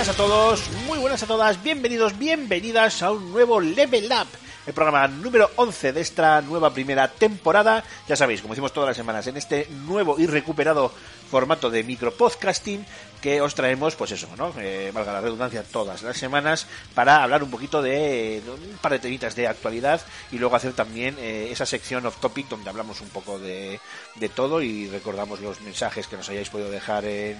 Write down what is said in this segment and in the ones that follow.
Buenas a todos, muy buenas a todas, bienvenidos, bienvenidas a un nuevo Level Up, el programa número 11 de esta nueva primera temporada. Ya sabéis, como decimos todas las semanas, en este nuevo y recuperado formato de micropodcasting que os traemos, pues eso, ¿no? Eh, valga la redundancia, todas las semanas para hablar un poquito de, de un par de temitas de actualidad y luego hacer también eh, esa sección off topic donde hablamos un poco de, de todo y recordamos los mensajes que nos hayáis podido dejar en,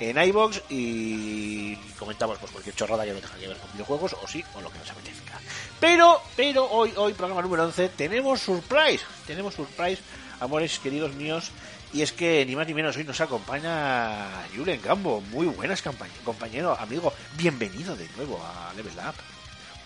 en iBox y comentamos pues cualquier chorrada que no tenga que ver con videojuegos o sí, o lo que nos apetezca. Pero, pero hoy, hoy programa número 11, tenemos surprise, tenemos surprise, amores queridos míos, y es que ni más ni menos hoy nos acompaña Julen Gambo, muy buenas compañero, amigo, bienvenido de nuevo a Level Up.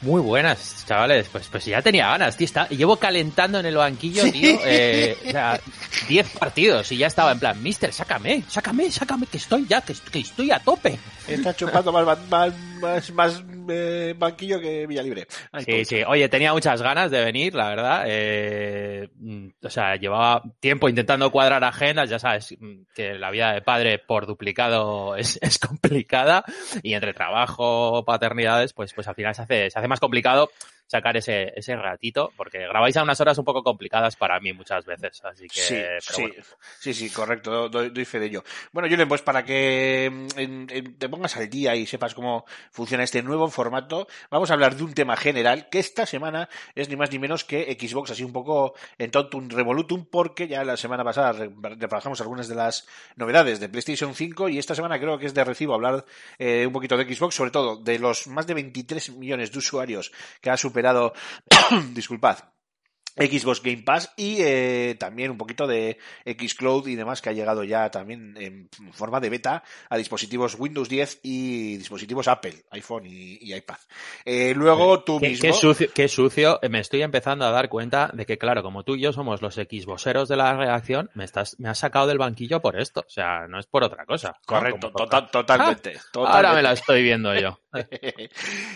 Muy buenas, chavales. Pues, pues ya tenía ganas, tío. Está, llevo calentando en el banquillo, tío. Eh, o sea, 10 partidos y ya estaba en plan, Mister, sácame, sácame, sácame, que estoy ya, que, que estoy a tope. Está chupando más, más, más, más, eh, banquillo que Villalibre. Ay, Sí, sí. Oye, tenía muchas ganas de venir, la verdad. Eh, mm, o sea, llevaba tiempo intentando cuadrar agendas. Ya sabes mm, que la vida de padre por duplicado es, es complicada y entre trabajo, paternidades, pues, pues al final se hace, se hace más complicado sacar ese, ese ratito porque grabáis a unas horas un poco complicadas para mí muchas veces. Así que, Sí, sí, bueno. sí, sí, correcto, doy, doy fe de ello. Bueno, Julen, pues para que mm, en- en- te pongas al día y sepas cómo funciona este nuevo formato, vamos a hablar de un tema general que esta semana es ni más ni menos que Xbox, así un poco en tontum revolutum, porque ya la semana pasada re- repasamos algunas de las novedades de PlayStation 5 y esta semana creo que es de recibo hablar eh, un poquito de Xbox, sobre todo de los más de 23 millones de usuarios que ha superado, disculpad, Xbox Game Pass y eh, también un poquito de Xcloud y demás que ha llegado ya también en forma de beta a dispositivos Windows 10 y dispositivos Apple, iPhone y, y iPad. Eh, luego tú Qué, mismo... qué sucio, qué sucio. Me estoy empezando a dar cuenta de que, claro, como tú y yo somos los Xboxeros de la redacción, me estás, me has sacado del banquillo por esto. O sea, no es por otra cosa. Correcto, total- totalmente, Ah, totalmente. Ahora me la estoy viendo yo.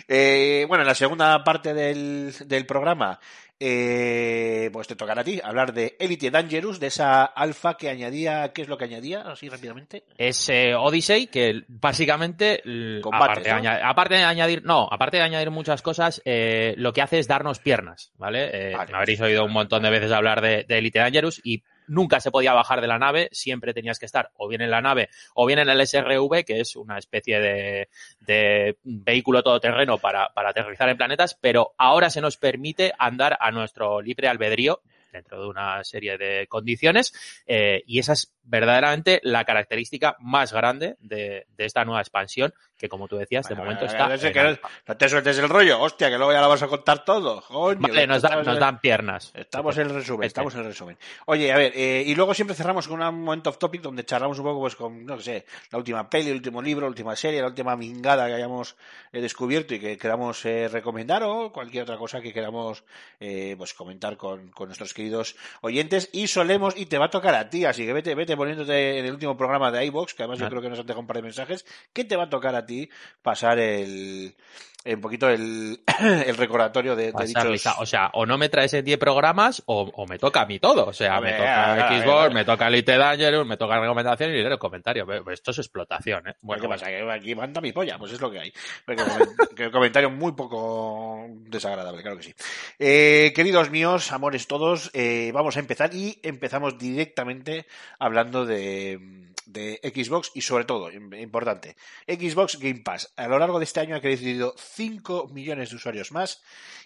Eh, bueno, en la segunda parte del, del programa, eh, pues te tocará a ti hablar de Elite Dangerous, de esa alfa que añadía, ¿qué es lo que añadía? Así rápidamente. Es eh, Odyssey que básicamente, aparte, de añadir, aparte de añadir, no, aparte de añadir muchas cosas, eh, lo que hace es darnos piernas, ¿vale? Eh, Vale. Me habréis oído un montón de veces hablar de, de Elite Dangerous y nunca se podía bajar de la nave, siempre tenías que estar o bien en la nave o bien en el SRV, que es una especie de, de vehículo todoterreno para, para aterrizar en planetas, pero ahora se nos permite andar a nuestro libre albedrío dentro de una serie de condiciones eh, y esa es verdaderamente la característica más grande de, de esta nueva expansión que como tú decías de momento está no que te sueltes el rollo, hostia, que luego ya lo vas a contar todo. Coño, vale nos, da- nos dan piernas Estamos en el resumen, Este. estamos en el resumen. Oye, a ver, eh, y luego siempre cerramos con un momento off topic donde charlamos un poco, pues, con, no sé, la última peli, el último libro, la última serie, la última mingada que hayamos eh, descubierto y que queramos eh, recomendar o cualquier otra cosa que queramos, eh, pues, comentar con, con nuestros queridos oyentes. Y solemos, y te va a tocar a ti, así que vete, vete poniéndote en el último programa de iVox, que además yo creo que nos han dejado un par de mensajes, que te va a tocar a ti pasar el, un poquito el, el recordatorio de, de dichos... O sea, o no me traes en 10 programas o, o me toca a mí todo. O sea, me toca a ver, a ver, Xbox, ver. me toca Elite Dangerous, me toca recomendaciones y leo comentarios. Pero Esto es explotación, ¿eh? Bueno, Bueno, ¿qué pasa? Que aquí manda mi polla, pues es lo que hay. Que comentario muy poco desagradable, claro que sí. Eh, queridos míos, amores todos, eh, vamos a empezar y empezamos directamente hablando de, de Xbox y sobre todo, im- importante, Xbox Game Pass. A lo largo de este año ha crecido 5 millones de usuarios más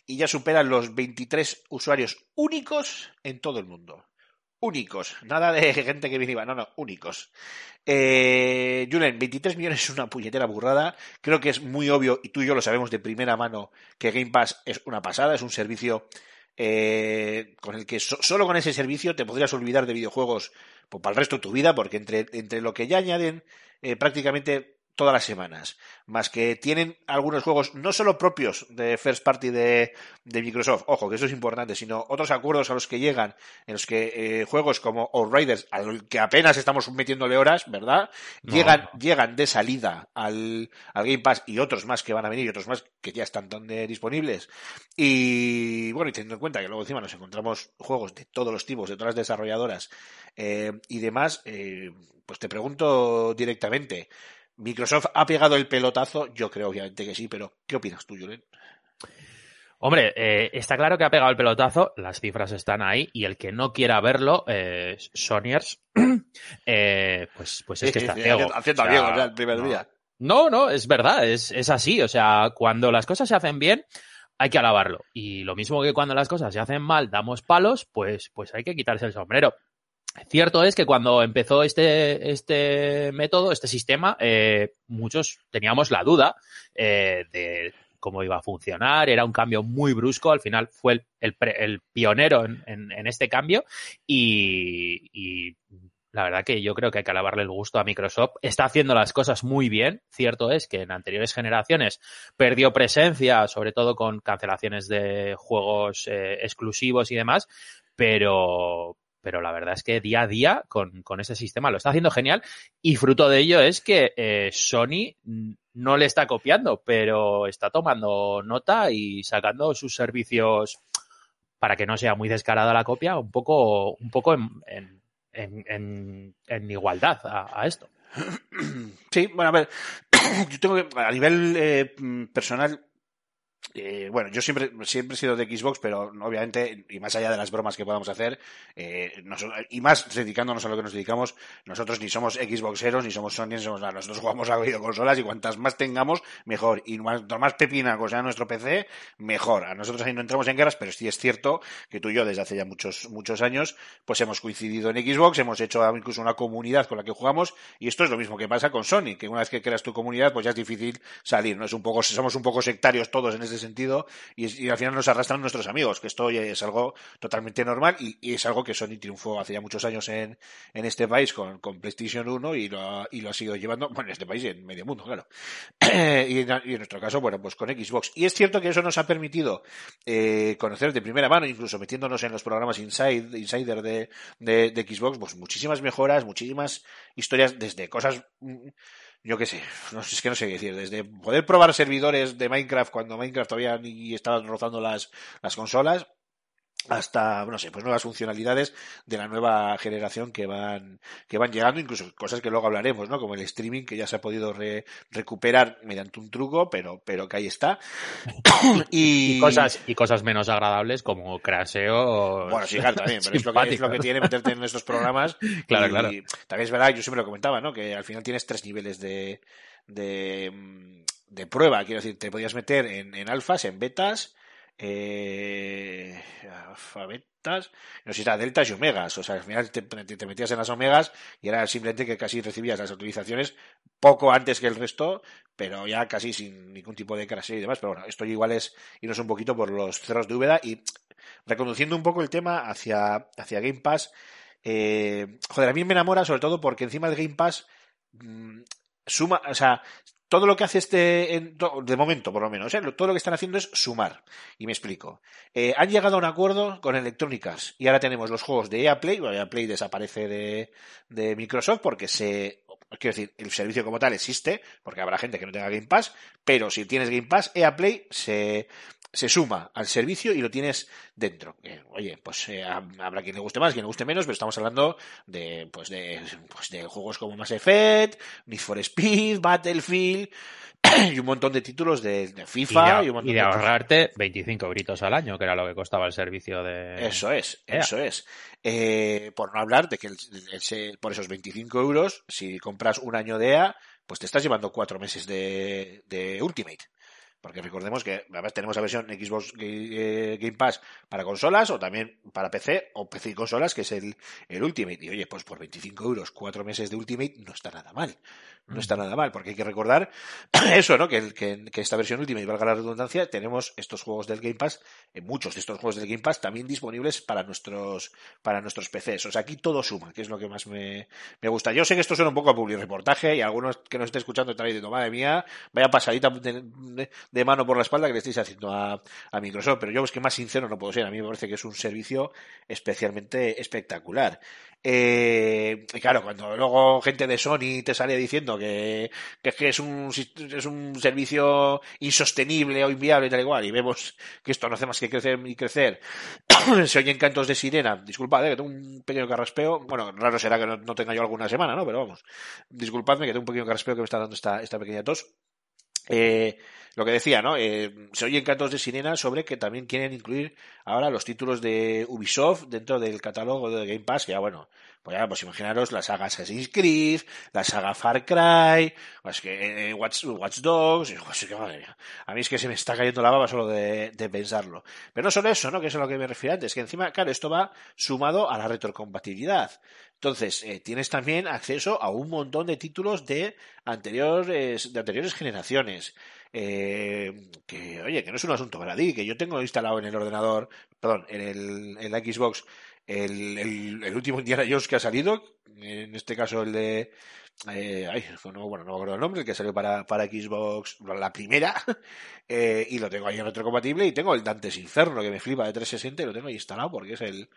y ya superan los 23 usuarios únicos en todo el mundo. Únicos, nada de gente que va, no, no, únicos. Eh, Julen, 23 millones es una puñetera burrada. Creo que es muy obvio, y tú y yo lo sabemos de primera mano, que Game Pass es una pasada, es un servicio eh, con el que so- solo con ese servicio te podrías olvidar de videojuegos pues, para el resto de tu vida, porque entre, entre lo que ya añaden eh, prácticamente todas las semanas, más que tienen algunos juegos no solo propios de first party de, de Microsoft, ojo, que eso es importante, sino otros acuerdos a los que llegan, en los que eh, juegos como Outriders, al que apenas estamos metiéndole horas, ¿verdad? No. Llegan, llegan de salida al, al Game Pass y otros más que van a venir y otros más que ya están donde disponibles. Y bueno, y teniendo en cuenta que luego encima nos encontramos juegos de todos los tipos, de todas las desarrolladoras eh, y demás, eh, pues te pregunto directamente, ¿Microsoft ha pegado el pelotazo? Yo creo obviamente que sí, pero ¿qué opinas tú, Julen? Hombre, eh, está claro que ha pegado el pelotazo, las cifras están ahí y el que no quiera verlo, eh, Sonyers, eh, pues, pues es que está ciego. Haciendo O sea, bien, o sea, el primer no. día. No, no, es verdad, es, es así. O sea, cuando las cosas se hacen bien, hay que alabarlo. Y lo mismo que cuando las cosas se hacen mal, damos palos, pues, pues hay que quitarse el sombrero. Cierto es que cuando empezó este, este método, este sistema, eh, muchos teníamos la duda eh, de cómo iba a funcionar. Era un cambio muy brusco. Al final fue el, el el pionero en, en- en este cambio. Y, y la verdad que yo creo que hay que alabarle el gusto a Microsoft. Está haciendo las cosas muy bien. Cierto es que en anteriores generaciones perdió presencia, sobre todo con cancelaciones de juegos eh, exclusivos y demás, pero, pero la verdad es que día a día con, con ese sistema lo está haciendo genial y fruto de ello es que eh, Sony no le está copiando, pero está tomando nota y sacando sus servicios para que no sea muy descarada la copia, un poco, un poco en, en, en, en- igualdad a, a esto. Sí, bueno, a ver, yo tengo que, a nivel eh, personal, eh, bueno, yo siempre, siempre he sido de Xbox, pero obviamente, y más allá de las bromas que podamos hacer, eh, y más dedicándonos a lo que nos dedicamos, nosotros ni somos Xboxeros, ni somos Sony, ni somos nada. Nosotros jugamos a videoconsolas y cuantas más tengamos, mejor. Y cuanto más pepinaco sea nuestro PC, mejor. A nosotros ahí no entramos en guerras, pero sí es cierto que tú y yo desde hace ya muchos, muchos años, pues hemos coincidido en Xbox, hemos hecho incluso una comunidad con la que jugamos, y esto es lo mismo que pasa con Sony, que una vez que creas tu comunidad, pues ya es difícil salir, ¿no? Es un poco, somos un poco sectarios todos en ese sentido, y, al final nos arrastran nuestros amigos, que esto es algo totalmente normal, y, es algo que Sony triunfó hace ya muchos años en, en este país con, con PlayStation 1 y lo, ha, y lo ha seguido llevando, bueno, en este país y en medio mundo, claro. y, en, y en nuestro caso, bueno, pues con Xbox. Y es cierto que eso nos ha permitido eh, conocer de primera mano, incluso metiéndonos en los programas Inside, Insider de, de, de Xbox, pues muchísimas mejoras, muchísimas historias, desde cosas, mm, yo qué sé, no es que no sé qué decir, desde poder probar servidores de Minecraft cuando Minecraft todavía ni estaba rozando las, las consolas, hasta, no sé, pues nuevas funcionalidades de la nueva generación que van, que van llegando, incluso cosas que luego hablaremos, ¿no? Como el streaming, que ya se ha podido re- recuperar mediante un truco, pero, pero que ahí está. y, Y cosas, y cosas menos agradables como craseo. bueno, sí, claro, también, pero es lo, que, es lo que tiene meterte en estos programas. Claro, y claro. También es verdad, yo siempre lo comentaba, ¿no? Que al final tienes tres niveles de, de, de prueba. Quiero decir, te podías meter en, en alfas, en betas, eh, alfa, betas, no sé si era deltas y omegas. O sea, al final te, metías en las omegas y era simplemente que casi recibías las autorizaciones poco antes que el resto, pero ya casi sin ningún tipo de craseo y demás. Pero bueno, esto igual es irnos un poquito por los cerros de Úbeda y reconduciendo un poco el tema hacia, hacia Game Pass. Eh, joder, a mí me enamora sobre todo porque encima del Game Pass mm, suma, o sea, todo lo que hace este, de momento por lo menos, ¿eh? todo lo que están haciendo es sumar. Y me explico. Eh, han llegado a un acuerdo con Electronic Arts y ahora tenemos los juegos de EA Play, bueno, EA Play desaparece de, de Microsoft porque se, quiero decir, el servicio como tal existe, porque habrá gente que no tenga Game Pass, pero si tienes Game Pass, EA Play se, se suma al servicio y lo tienes dentro. Eh, oye, pues eh, habrá quien le guste más, quien le guste menos, pero estamos hablando de, pues de, pues de juegos como Mass Effect, Need for Speed, Battlefield y un montón de títulos de, de Y FIFA de, y, un montón y de de ahorrarte 25 gritos al año, que era lo que costaba el servicio de... Eso es, eso es. Eh, por no hablar de que el- el- el- por esos 25 euros, si compras un año de EA, pues te estás llevando cuatro meses de, de Ultimate. Porque recordemos que además tenemos la versión Xbox eh, Game Pass para consolas o también para PC o PC y consolas, que es el, el Ultimate. Y oye, pues por 25 euros, cuatro meses de Ultimate no está nada mal. No está nada mal, porque hay que recordar eso, ¿no? Que, que, que esta versión Ultimate, valga la redundancia, tenemos estos juegos del Game Pass, eh, muchos de estos juegos del Game Pass también disponibles para nuestros, para nuestros PCs. O sea, aquí todo suma, que es lo que más me, me gusta. Yo sé que esto suena un poco a public reportaje y algunos que nos estén escuchando están diciendo, madre mía, vaya pasadita de, de- de mano por la espalda que le estáis haciendo a, Microsoft. Pero yo es que más sincero no puedo ser. A mí me parece que es un servicio especialmente espectacular. Eh, y claro, cuando luego gente de Sony te sale diciendo que, que es que es un, es un servicio insostenible o inviable y tal igual, y vemos que esto no hace más que crecer y crecer, se oyen cantos de sirena, disculpad, eh, que tengo un pequeño carraspeo, bueno, raro será que no, no tenga yo alguna semana, ¿no? Pero vamos, disculpadme que tengo un pequeño carraspeo que me está dando esta, esta pequeña tos. Eh, lo que decía, ¿no? Eh, se oyen cantos de sirena sobre que también quieren incluir ahora los títulos de Ubisoft dentro del catálogo de Game Pass, que ya bueno, pues ya, pues imaginaros la saga Assassin's Creed, la saga Far Cry, pues que eh, Watch, Watch Dogs, pues, que, madre mía, a mí es que se me está cayendo la baba solo de, de pensarlo. Pero no solo eso, ¿no? Que es a lo que me refiero antes, que encima, claro, esto va sumado a la retrocompatibilidad. Entonces, eh, tienes también acceso a un montón de títulos de anteriores, de anteriores generaciones. Eh, que, oye, que no es un asunto baladí, que yo tengo instalado en el ordenador, perdón, en, el, en la Xbox, el, el, el último Indiana Jones que ha salido, en este caso el de, eh, ay, no, bueno, no me acuerdo el nombre, el que salió para, para Xbox, la primera, eh, y lo tengo ahí en retrocompatible, y tengo el Dantes Inferno, que me flipa de 360, y lo tengo ahí instalado porque es el,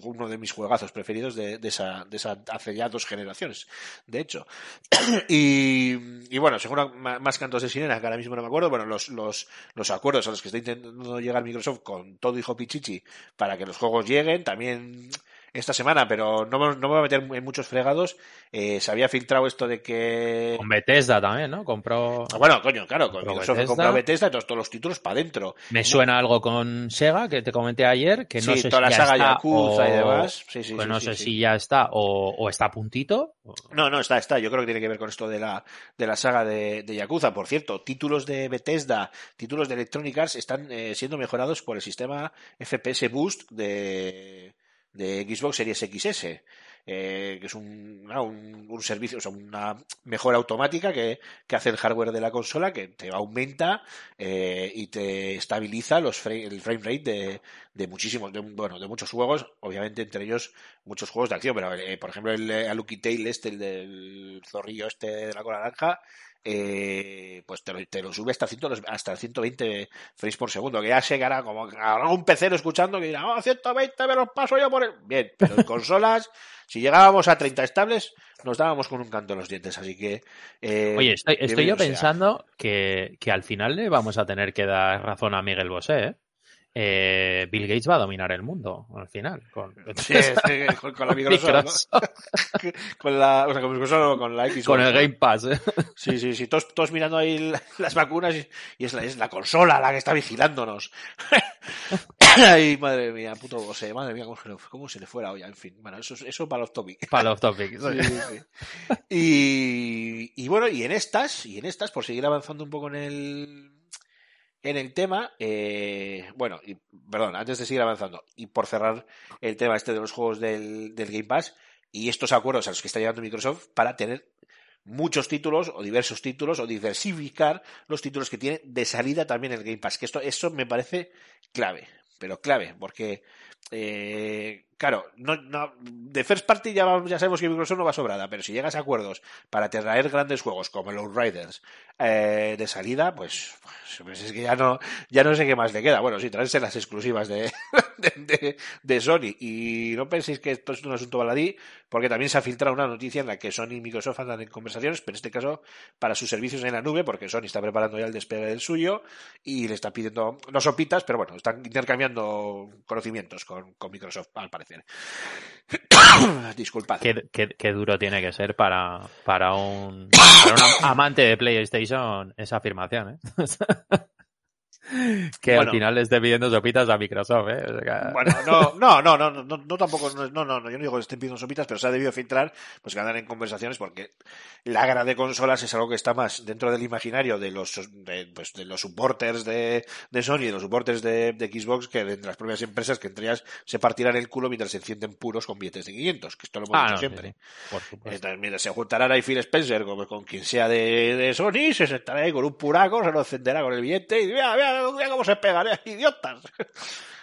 uno de mis juegazos preferidos de, de esa, de esa hace ya dos generaciones, de hecho. y, y bueno, seguro más cantos de sirena, que ahora mismo no me acuerdo, bueno, los, los, los acuerdos a los que está intentando llegar Microsoft con todo hijo pichichi para que los juegos lleguen, también esta semana, pero no, me- no me voy a meter en muchos fregados, eh, se había filtrado esto de que... Con Bethesda también, ¿no? Compró... Ah, Bueno, coño, claro, con Microsoft Bethesda. compró Bethesda, entonces todos los títulos para adentro. Me suena algo con Sega, que te comenté ayer, que no Sí, sé toda si la ya saga está Yakuza y demás. Sí, sí, pues no sé si ya está o, o está a puntito. No, no, está, está. Yo creo que tiene que ver con esto de la, de la saga de, de Yakuza. Por cierto, títulos de Bethesda, títulos de Electronic Arts están eh, siendo mejorados por el sistema FPS Boost de, de Xbox Series XS. eh, que es un, ah, un, un servicio, o sea, una mejora automática que, que hace el hardware de la consola, que te aumenta eh, y te estabiliza los fra- el frame rate de, de muchísimos, de, bueno, de muchos juegos, obviamente entre ellos muchos juegos de acción, pero eh, por ejemplo el eh, Aluki Tail este, el del zorrillo este de la cola naranja, eh, pues te lo, te lo sube hasta, 100 hasta 120 frames por segundo, que ya hará como habrá un pecero escuchando que dirá, oh, 120 me los paso yo por el... Bien, pero en consolas, si llegábamos a 30 estables, nos dábamos con un canto en los dientes, así que... eh, Oye, estoy, estoy yo pensando que, que al final le vamos a tener que dar razón a Miguel Bosé, ¿eh? Eh, Bill Gates va a dominar el mundo al final. Con, Sí, sí, con, con la Microsoft, con la, o sea, con Microsoft no, con la Xbox. con el. Game Pass. ¿eh? Sí, sí, sí, todos, todos mirando ahí la- las vacunas y, y es, la, es la consola la que está vigilándonos. Ay, madre mía, puto Bose, madre mía, cómo se, le, cómo se le fuera hoy, en fin. Bueno, eso, eso para los topics. Para los topics. Sí. Y, y bueno, y en estas, y en estas, por seguir avanzando un poco en el, en el tema, eh, bueno, y, perdón, antes de seguir avanzando, y por cerrar el tema este de los juegos del, Game Pass, y estos acuerdos a los que está llegando Microsoft para tener muchos títulos o diversos títulos o diversificar los títulos que tiene de salida también el Game Pass, que esto, eso me parece clave, pero clave, porque eh, claro, no, no, de first party ya, ya sabemos que Microsoft no va sobrada, pero si llegas a acuerdos para traer grandes juegos como los Riders eh, de salida, pues, pues, pues es que ya no, ya no sé qué más le queda. Bueno, sí, traerse las exclusivas de, de, de- de Sony. Y no penséis que esto es un asunto baladí, porque también se ha filtrado una noticia en la que Sony y Microsoft andan en conversaciones, pero en este caso para sus servicios en la nube, porque Sony está preparando ya el despegue del suyo y le está pidiendo, no sopitas, pero bueno, están intercambiando conocimientos con, con Microsoft, al parecer. Disculpad. Qué, qué- qué duro tiene que ser para, para un, para un am- amante de PlayStation esa afirmación, ¿eh? que Bueno. al final le esté pidiendo sopitas a Microsoft, ¿eh? O sea, Bueno, no, no, no, no, no, no, no tampoco, no, no, no, yo no digo que estén pidiendo sopitas, pero se ha debido filtrar, pues que andan en conversaciones porque la guerra de consolas es algo que está más dentro del imaginario de los, de, pues, de los supporters de, de Sony, de los supporters de, de Xbox, que de las propias empresas que entre ellas se partirán el culo mientras se encienden puros con billetes de 500, que esto lo hemos ah, dicho no, siempre. sí, sí, por supuesto. Entonces, mira, se juntará ahí Phil Spencer con, con quien sea de, de Sony, se sentará ahí con un puraco, se lo encenderá con el billete y mira, mira, mira cómo se pegan, ¿eh? idiotas.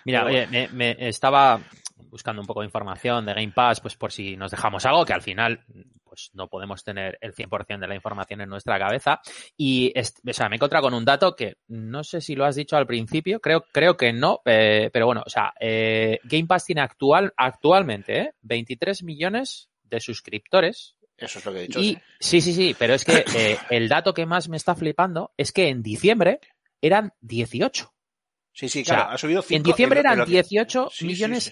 Mira, oye, me, me estaba buscando un poco de información de Game Pass, pues por si nos dejamos algo, que al final pues no podemos tener el 100% de la información en nuestra cabeza. Y, o sea, me he encontrado con un dato que no sé si lo has dicho al principio, creo, creo que no, eh, pero bueno, o sea, eh, Game Pass tiene actual, actualmente ¿eh? 23 millones de suscriptores. Eso es lo que he dicho. Y sí. sí, sí, pero es que el dato que más me está flipando es que en diciembre eran 18. Sí, sí, O sea, claro, ha subido En cinco diciembre en lo- en eran lo que- 18 Sí, sí, millones sí.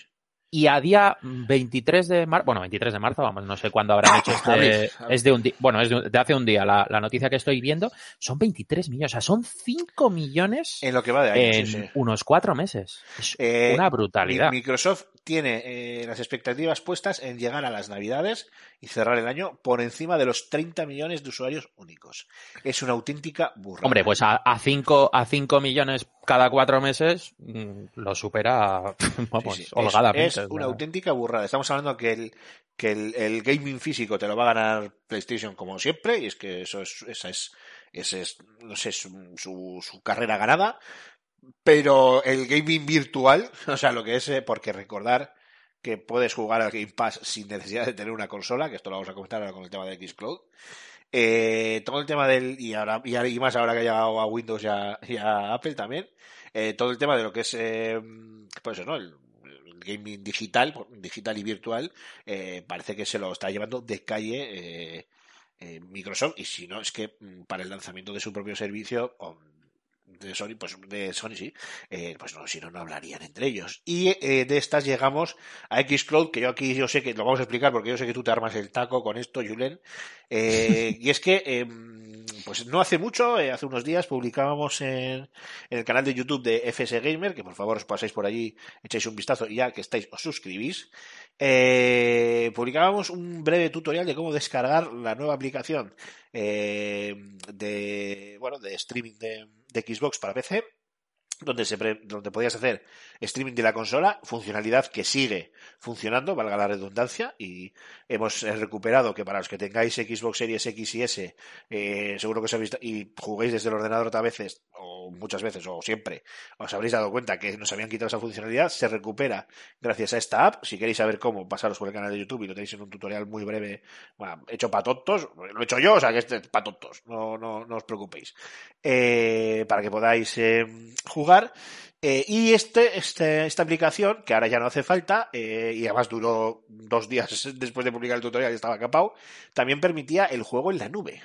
Y a día 23 de marzo, bueno, 23 de marzo, vamos, no sé cuándo habrán hecho este, abril. es de un día, bueno, es de, de hace un día, la, la noticia que estoy viendo, son 23 millones, o sea, son 5 millones En lo que va de año, en sí, sí. unos cuatro meses. Es Eh, una brutalidad. Mi- Microsoft tiene eh, las expectativas puestas en llegar a las Navidades y cerrar el año por encima de los 30 millones de usuarios únicos. Es una auténtica burrada. Hombre, pues a, a 5 a cinco millones cada cuatro meses mm, lo supera, vamos, Sí, sí. holgadamente. Es, una auténtica burrada. Estamos hablando que el, que el, el gaming físico te lo va a ganar PlayStation como siempre, y es que eso es, esa es, ese es, no sé, su, su, su carrera ganada. Pero el gaming virtual, o sea, lo que es, eh, porque recordar que puedes jugar al Game Pass sin necesidad de tener una consola, que esto lo vamos a comentar ahora con el tema de Xcloud. Eh, todo el tema del, y ahora, y, más ahora que ha llegado a Windows y a, y a Apple también, eh, todo el tema de lo que es, eh, pues eso, ¿no? El, gaming digital, digital y virtual, eh, parece que se lo está llevando de calle eh, eh, Microsoft, y si no, es que mm, para el lanzamiento de su propio servicio, de Sony, pues de Sony sí, eh, pues no, si no, no hablarían entre ellos. Y eh, de estas llegamos a Xcloud, que yo aquí yo sé que lo vamos a explicar porque yo sé que tú te armas el taco con esto, Julen. Eh, y es que, eh, pues no hace mucho, eh, hace unos días, publicábamos en, en el canal de YouTube de FS Gamer, que por favor os pasáis por allí, echáis un vistazo y ya que estáis, os suscribís. Eh, publicábamos un breve tutorial de cómo descargar la nueva aplicación eh, de bueno de streaming de, de Xbox para PC donde se pre- donde podías hacer streaming de la consola, funcionalidad que sigue funcionando, valga la redundancia, y hemos eh, recuperado que para los que tengáis Xbox Series X y S, eh, seguro que os habéis y juguéis desde el ordenador otras veces, o muchas veces, o siempre, os habréis dado cuenta que nos habían quitado esa funcionalidad, se recupera gracias a esta app. Si queréis saber cómo, pasaros por el canal de YouTube y lo tenéis en un tutorial muy breve, bueno, hecho para tontos, lo he hecho yo, o sea que este es para tontos, no, no, no os preocupéis eh, para que podáis jugar. Eh, y este, este, esta aplicación, que ahora ya no hace falta, eh, y además duró dos días después de publicar el tutorial y estaba capado, también permitía el juego en la nube.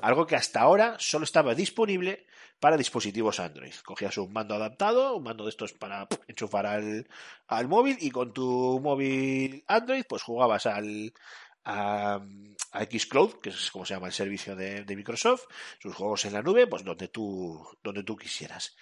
Algo que hasta ahora solo estaba disponible para dispositivos Android. Cogías un mando adaptado, un mando de estos para enchufar al, al móvil y con tu móvil Android pues jugabas al, a, a Xcloud, que es como se llama el servicio de, de Microsoft, sus juegos en la nube, pues donde tú, donde tú quisieras.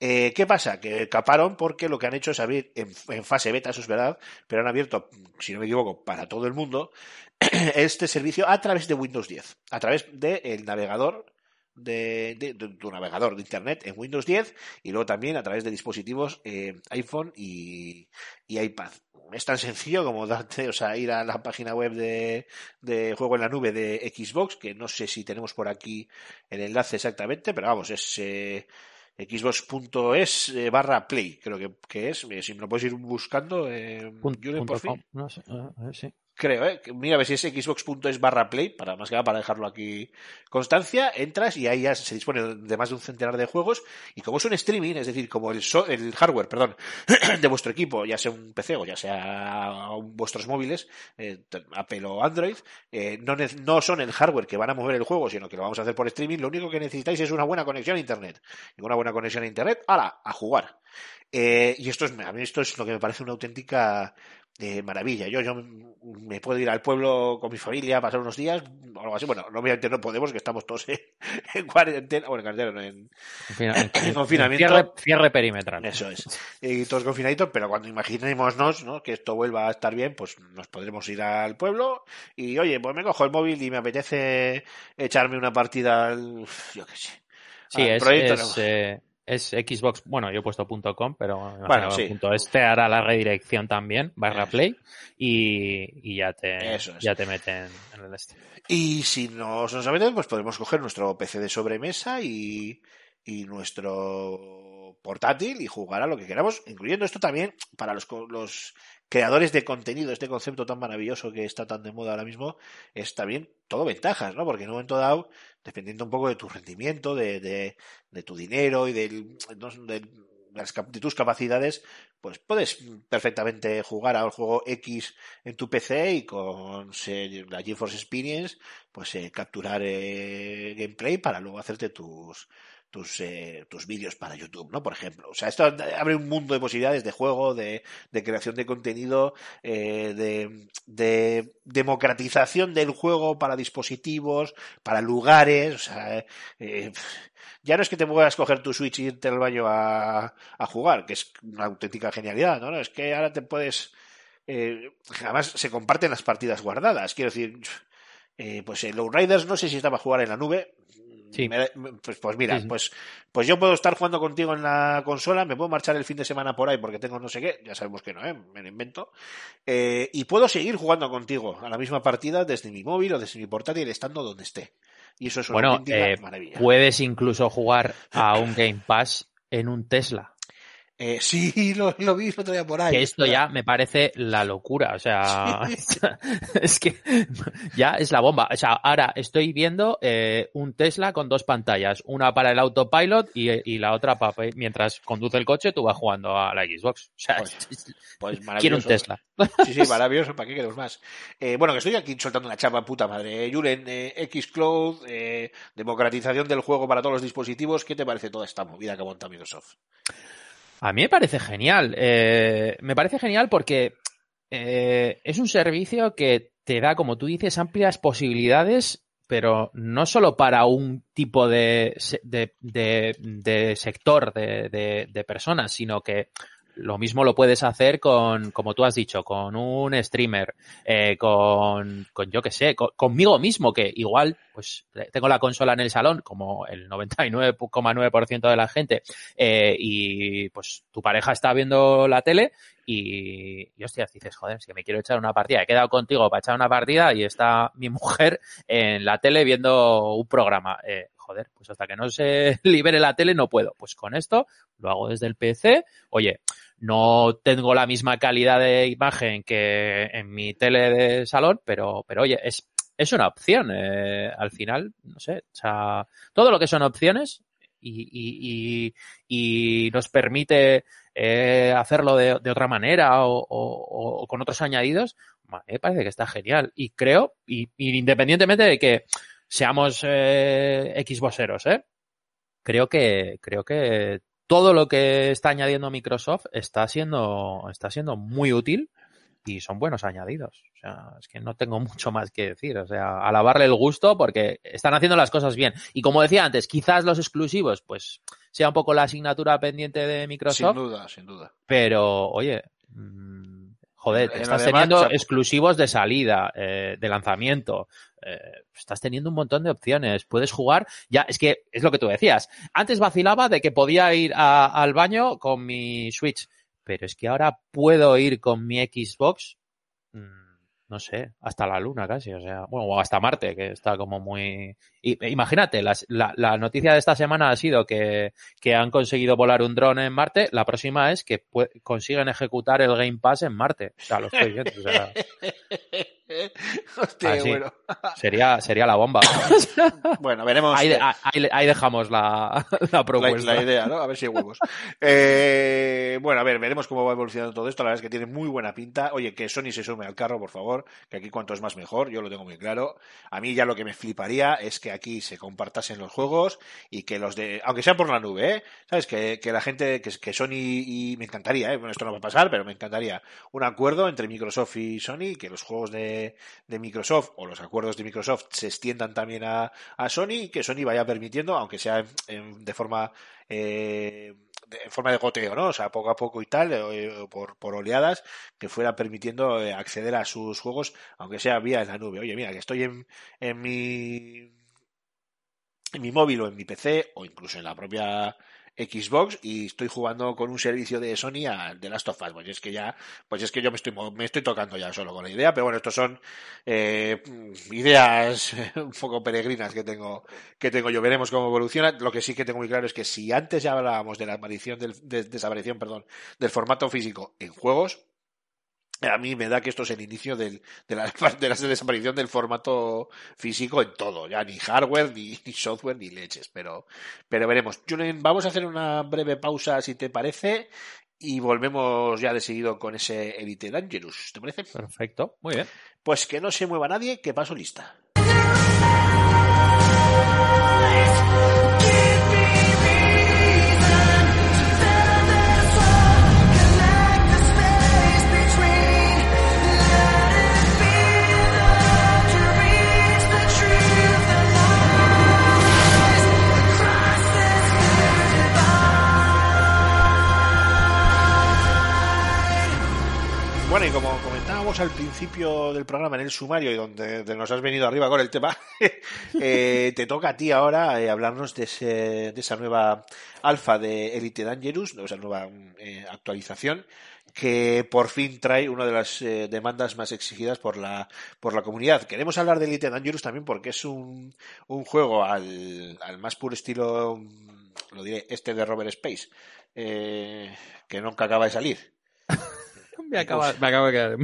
Eh, ¿Qué pasa? Que caparon porque lo que han hecho es abrir en, fase beta, eso es verdad, pero han abierto, si no me equivoco, para todo el mundo, este servicio a través de Windows 10, a través del navegador de, de- de tu navegador de internet en Windows 10 y luego también a través de dispositivos eh, iPhone y, iPad. Es tan sencillo como darte, o sea, ir a la página web de, de juego en la nube de Xbox, que no sé si tenemos por aquí el enlace exactamente, pero vamos, es eh, xbox.es eh, barra play, creo que, que es. Eh, Si me lo puedes ir buscando, eh, punto por fin. com, no sé, ver, sí. Creo, ¿eh? Mira a ver si es xbox.es barra play, para más que nada para dejarlo aquí constancia, entras y ahí ya se dispone de más de un centenar de juegos y como es un streaming, es decir, como el, so- el hardware, perdón, de vuestro equipo, ya sea un PC o ya sea vuestros móviles, eh, Apple o Android, eh, no, no son el hardware que van a mover el juego, sino que lo vamos a hacer por streaming, lo único que necesitáis es una buena conexión a internet. Y una buena conexión a internet, ¡hala! a jugar. Eh, y esto es, a mí esto es lo que me parece una auténtica eh, maravilla. Yo, yo me puedo ir al pueblo con mi familia, pasar unos días, o algo así. Bueno, obviamente no podemos, que estamos todos en, en cuarentena, bueno, en cuarentena, no, en, En confinamiento. Cierre, cierre perimetral. eso es. Y todos confinaditos, pero cuando imaginémonos ¿no? que esto vuelva a estar bien, pues nos podremos ir al pueblo y, oye, pues me cojo el móvil y me apetece echarme una partida al, yo qué sé. Sí, al es, proyecto, es, ¿no? eh, es Xbox, bueno, yo he puesto .com, pero Bueno, que sí. punto .es te hará la redirección también, barra Eso. play, y, y ya te, es. ya te meten en el este. Y si nos nos apetece, pues podemos coger nuestro PC de sobremesa y, y nuestro portátil y jugar a lo que queramos, incluyendo esto también para los creadores de contenido, este concepto tan maravilloso que está tan de moda ahora mismo, es también todo ventajas, ¿no? Porque en un momento dado, dependiendo un poco de tu rendimiento, de, de, de tu dinero y del, de, de tus capacidades, pues puedes perfectamente jugar al juego X en tu PC y con se- la GeForce Experience pues eh, capturar eh, gameplay para luego hacerte tus tus, eh, tus vídeos para YouTube, ¿no? Por ejemplo. O sea, esto abre un mundo de posibilidades de juego, de, de creación de contenido, eh, de, de democratización del juego para dispositivos, para lugares, o sea, eh, ya no es que te puedas coger tu Switch y irte al baño a, a jugar, que es una auténtica genialidad, ¿no? Es que ahora te puedes... Eh, además, se comparten las partidas guardadas. Quiero decir, eh, pues el Low Riders no sé si estaba a jugar en la nube. Sí. Me pues, pues mira, Sí, sí. Pues, pues yo puedo estar jugando contigo en la consola, me puedo marchar el fin de semana por ahí porque tengo no sé qué, ya sabemos que no, ¿eh? me lo invento. Eh, y puedo seguir jugando contigo a la misma partida desde mi móvil o desde mi portátil, estando donde esté. Y eso es una Bueno, eh, maravilla. puedes incluso jugar a un Game Pass en un Tesla. Eh, sí, lo, lo vi otro día por ahí. Que esto ya me parece la locura, o sea, es que ya es la bomba. O sea, ahora estoy viendo eh, un Tesla con dos pantallas, una para el autopilot y, y la otra para mientras conduce el coche tú vas jugando a la Xbox. O sea, Pues, es- Pues quiero un maravilloso. Tesla. Sí, sí, maravilloso, ¿para qué queremos más? Eh, bueno, que estoy aquí soltando una chapa puta madre. Eh, Julen, eh, Xcloud, eh, democratización del juego para todos los dispositivos. ¿Qué te parece toda esta movida que monta Microsoft? A mí me parece genial. Eh, me parece genial porque eh, es un servicio que te da, como tú dices, amplias posibilidades, pero no solo para un tipo de, de, de- de sector de personas, sino que lo mismo lo puedes hacer con, como tú has dicho, con un streamer, eh, con, con yo que sé, con- conmigo mismo, que igual, pues tengo la consola en el salón, como el 99,9% de la gente, eh, y pues tu pareja está viendo la tele y, y hostia, dices, joder, que me quiero echar una partida. He quedado contigo para echar una partida y está mi mujer en la tele viendo un programa. Eh, joder, pues hasta que no se libere la tele no puedo. Pues con esto lo hago desde el PC. Oye, no tengo la misma calidad de imagen que en mi tele de salón, pero, pero oye, es, es una opción. eh, al final, no sé, o sea, todo lo que son opciones y, y, y, nos permite eh, hacerlo de, otra manera o, o, o, con otros añadidos, me parece que está genial. Y creo, y, y independientemente de que seamos eh, Xboxeros, ¿eh? creo que, creo que todo lo que está añadiendo Microsoft está siendo, está siendo muy útil y son buenos añadidos. O sea, es que no tengo mucho más que decir. O sea, alabarle el gusto porque están haciendo las cosas bien. Y como decía antes, quizás los exclusivos, pues, sea un poco la asignatura pendiente de Microsoft. Sin duda, sin duda. Pero, oye, mmm, joder, estás teniendo marcha, exclusivos de salida, eh, de lanzamiento. Eh, estás teniendo un montón de opciones. Puedes jugar. Ya, es que es lo que tú decías. Antes vacilaba de que podía ir a, al baño con mi Switch. Pero es que ahora puedo ir con mi Xbox. Mmm, no sé, hasta la luna casi, o sea, bueno, o hasta Marte, que está como muy... Y, imagínate, la, la, la, noticia de esta semana ha sido que, que han conseguido volar un dron en Marte, la próxima es que consiguen ejecutar el Game Pass en Marte, o sea, lo estoy viendo, o sea... Hostia, Ah, sí. bueno. Sería, sería la bomba. Bueno, veremos. ahí, de- ahí- ahí dejamos la, la la, propuesta. la idea, ¿no? A ver si hay huevos. Eh, bueno, a ver, veremos cómo va evolucionando todo esto. La verdad es que tiene muy buena pinta. Oye, que Sony se sume al carro, por favor, que aquí cuanto es más mejor, yo lo tengo muy claro. A mí ya lo que me fliparía es que aquí se compartasen los juegos y que los de, aunque sea por la nube, ¿eh? ¿Sabes? Que, que la gente, que, que Sony y me encantaría, ¿eh? Bueno, esto no va a pasar, pero me encantaría un acuerdo entre Microsoft y Sony, que los juegos de, de Microsoft o los acuerdos de Microsoft se extiendan también a, a Sony y que Sony vaya permitiendo, aunque sea de forma eh, de- forma de goteo, ¿no? O sea, poco a poco y tal, eh, por, por oleadas, que fuera permitiendo eh, acceder a sus juegos, aunque sea vía en la nube. Oye, mira, que estoy en, en mi en mi móvil o en mi PC o incluso en la propia Xbox y estoy jugando con un servicio de Sony a The Last of Us. Pues es que ya, pues es que yo me estoy, me estoy tocando ya solo con la idea, pero bueno, estos son eh, ideas un poco peregrinas que tengo, que tengo yo. Veremos cómo evoluciona. Lo que sí que tengo muy claro es que si antes ya hablábamos de la aparición del, de, desaparición, perdón, del formato físico en juegos, a mí me da que esto es el inicio del, de, la, de la desaparición del formato físico en todo, ya ni hardware, ni, ni software, ni leches, pero, pero veremos. Julen, vamos a hacer una breve pausa, si te parece, y volvemos ya de seguido con ese Elite Dangerous, ¿te parece? Perfecto, muy bien. Pues que no se mueva nadie, que paso lista. Bueno, y como comentábamos al principio del programa en el sumario y donde, de nos has venido arriba con el tema, eh, te toca a ti ahora eh, hablarnos de, ese- de esa nueva alfa de Elite Dangerous, de esa nueva eh, actualización que por fin trae una de las eh, demandas más exigidas por la por la comunidad. Queremos hablar de Elite Dangerous también porque es un, un juego al, al más puro estilo, lo diré, este de Robert Space, eh, que nunca acaba de salir. Me acaba, me acabo de quedar.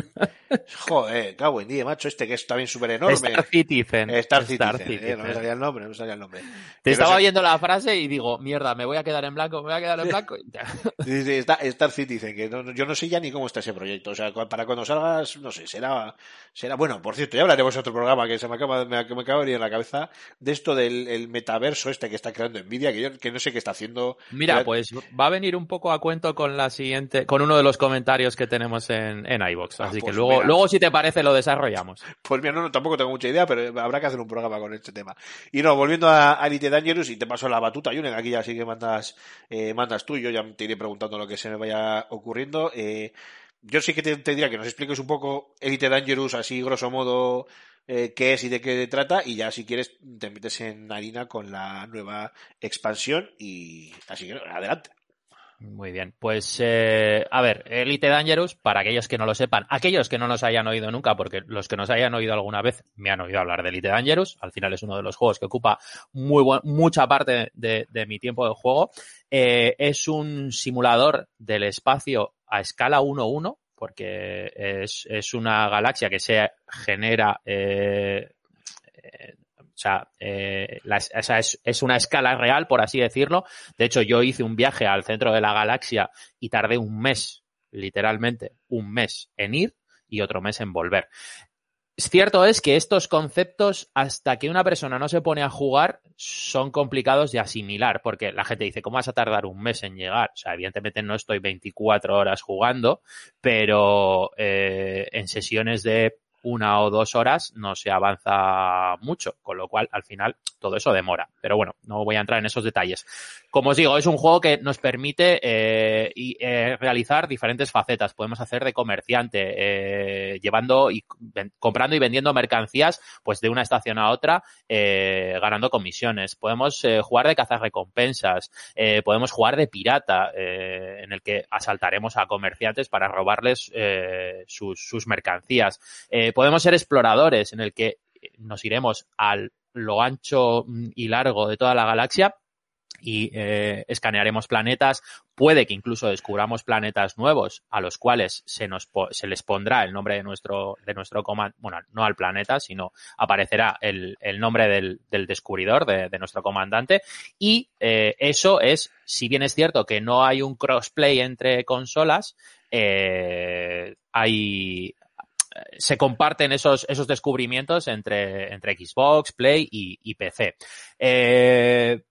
Joder, cago en día, macho, este que es también súper enorme. Star Citizen. Star Citizen, eh, Citizen. no me salía el nombre, no me salía el nombre. Te estaba oyendo la frase y digo, mierda, me voy a quedar en blanco, me voy a quedar en blanco. Sí, sí, está- Star Citizen, que no- yo no sé ya ni cómo está ese proyecto. O sea, para cuando salgas, no sé, será, será bueno. Por cierto, ya hablaremos de otro programa que se me acaba, me, me acaba de venir en la cabeza de esto del el metaverso este que está creando Nvidia, que yo que no sé qué está haciendo. Mira, pues va a venir un poco a cuento con la siguiente, con uno de los comentarios que tenemos en, en iVoox. Ah, Así pues que luego, mira. luego si te parece lo desarrollamos. Pues mira, no, no, tampoco tengo mucha idea, pero habrá que hacer un programa con este tema. Y no, volviendo a, Elite Dangerous, y te paso la batuta, Julen, aquí ya sí que mandas, eh, mandas tú, yo ya te iré preguntando lo que se me vaya ocurriendo. Eh, yo sí que te, te diría que nos expliques un poco Elite Dangerous, así grosso modo, eh, qué es y de qué trata, y ya si quieres te metes en harina con la nueva expansión, y así que adelante. Muy bien, pues eh, a ver, Elite Dangerous, para aquellos que no lo sepan, aquellos que no nos hayan oído nunca, porque los que nos hayan oído alguna vez me han oído hablar de Elite Dangerous, al final es uno de los juegos que ocupa muy mucha parte de, de mi tiempo de juego, Eh, es un simulador del espacio a escala 1-1, porque es, es una galaxia que se genera eh, sea, eh, o sea, es, es una escala real, por así decirlo. De hecho, yo hice un viaje al centro de la galaxia y tardé un mes, literalmente, un mes en ir y otro mes en volver. Cierto es que estos conceptos, hasta que una persona no se pone a jugar, son complicados de asimilar, porque la gente dice, ¿cómo vas a tardar un mes en llegar? O sea, evidentemente no estoy 24 horas jugando, pero eh, en sesiones de una o dos horas no se avanza mucho, con lo cual al final todo eso demora. Pero bueno, no voy a entrar en esos detalles. Como os digo, es un juego que nos permite eh, y, eh, realizar diferentes facetas. Podemos hacer de comerciante, eh, llevando y comprando y vendiendo mercancías, pues de una estación a otra, ganando comisiones. Podemos jugar de cazarrecompensas, eh, podemos jugar de pirata, en el que asaltaremos a comerciantes para robarles sus, sus mercancías. Podemos ser exploradores, en el que nos iremos al lo ancho y largo de toda la galaxia y eh, escanearemos planetas. Puede que incluso descubramos planetas nuevos a los cuales se les pondrá el nombre de nuestro de nuestro comandante, bueno, no al planeta, sino aparecerá el, el nombre del, del descubridor de, de nuestro comandante y eh, eso es, si bien es cierto que no hay un crossplay entre consolas, eh, hay se comparten esos, esos descubrimientos entre, entre Xbox, Play y, PC. Eh,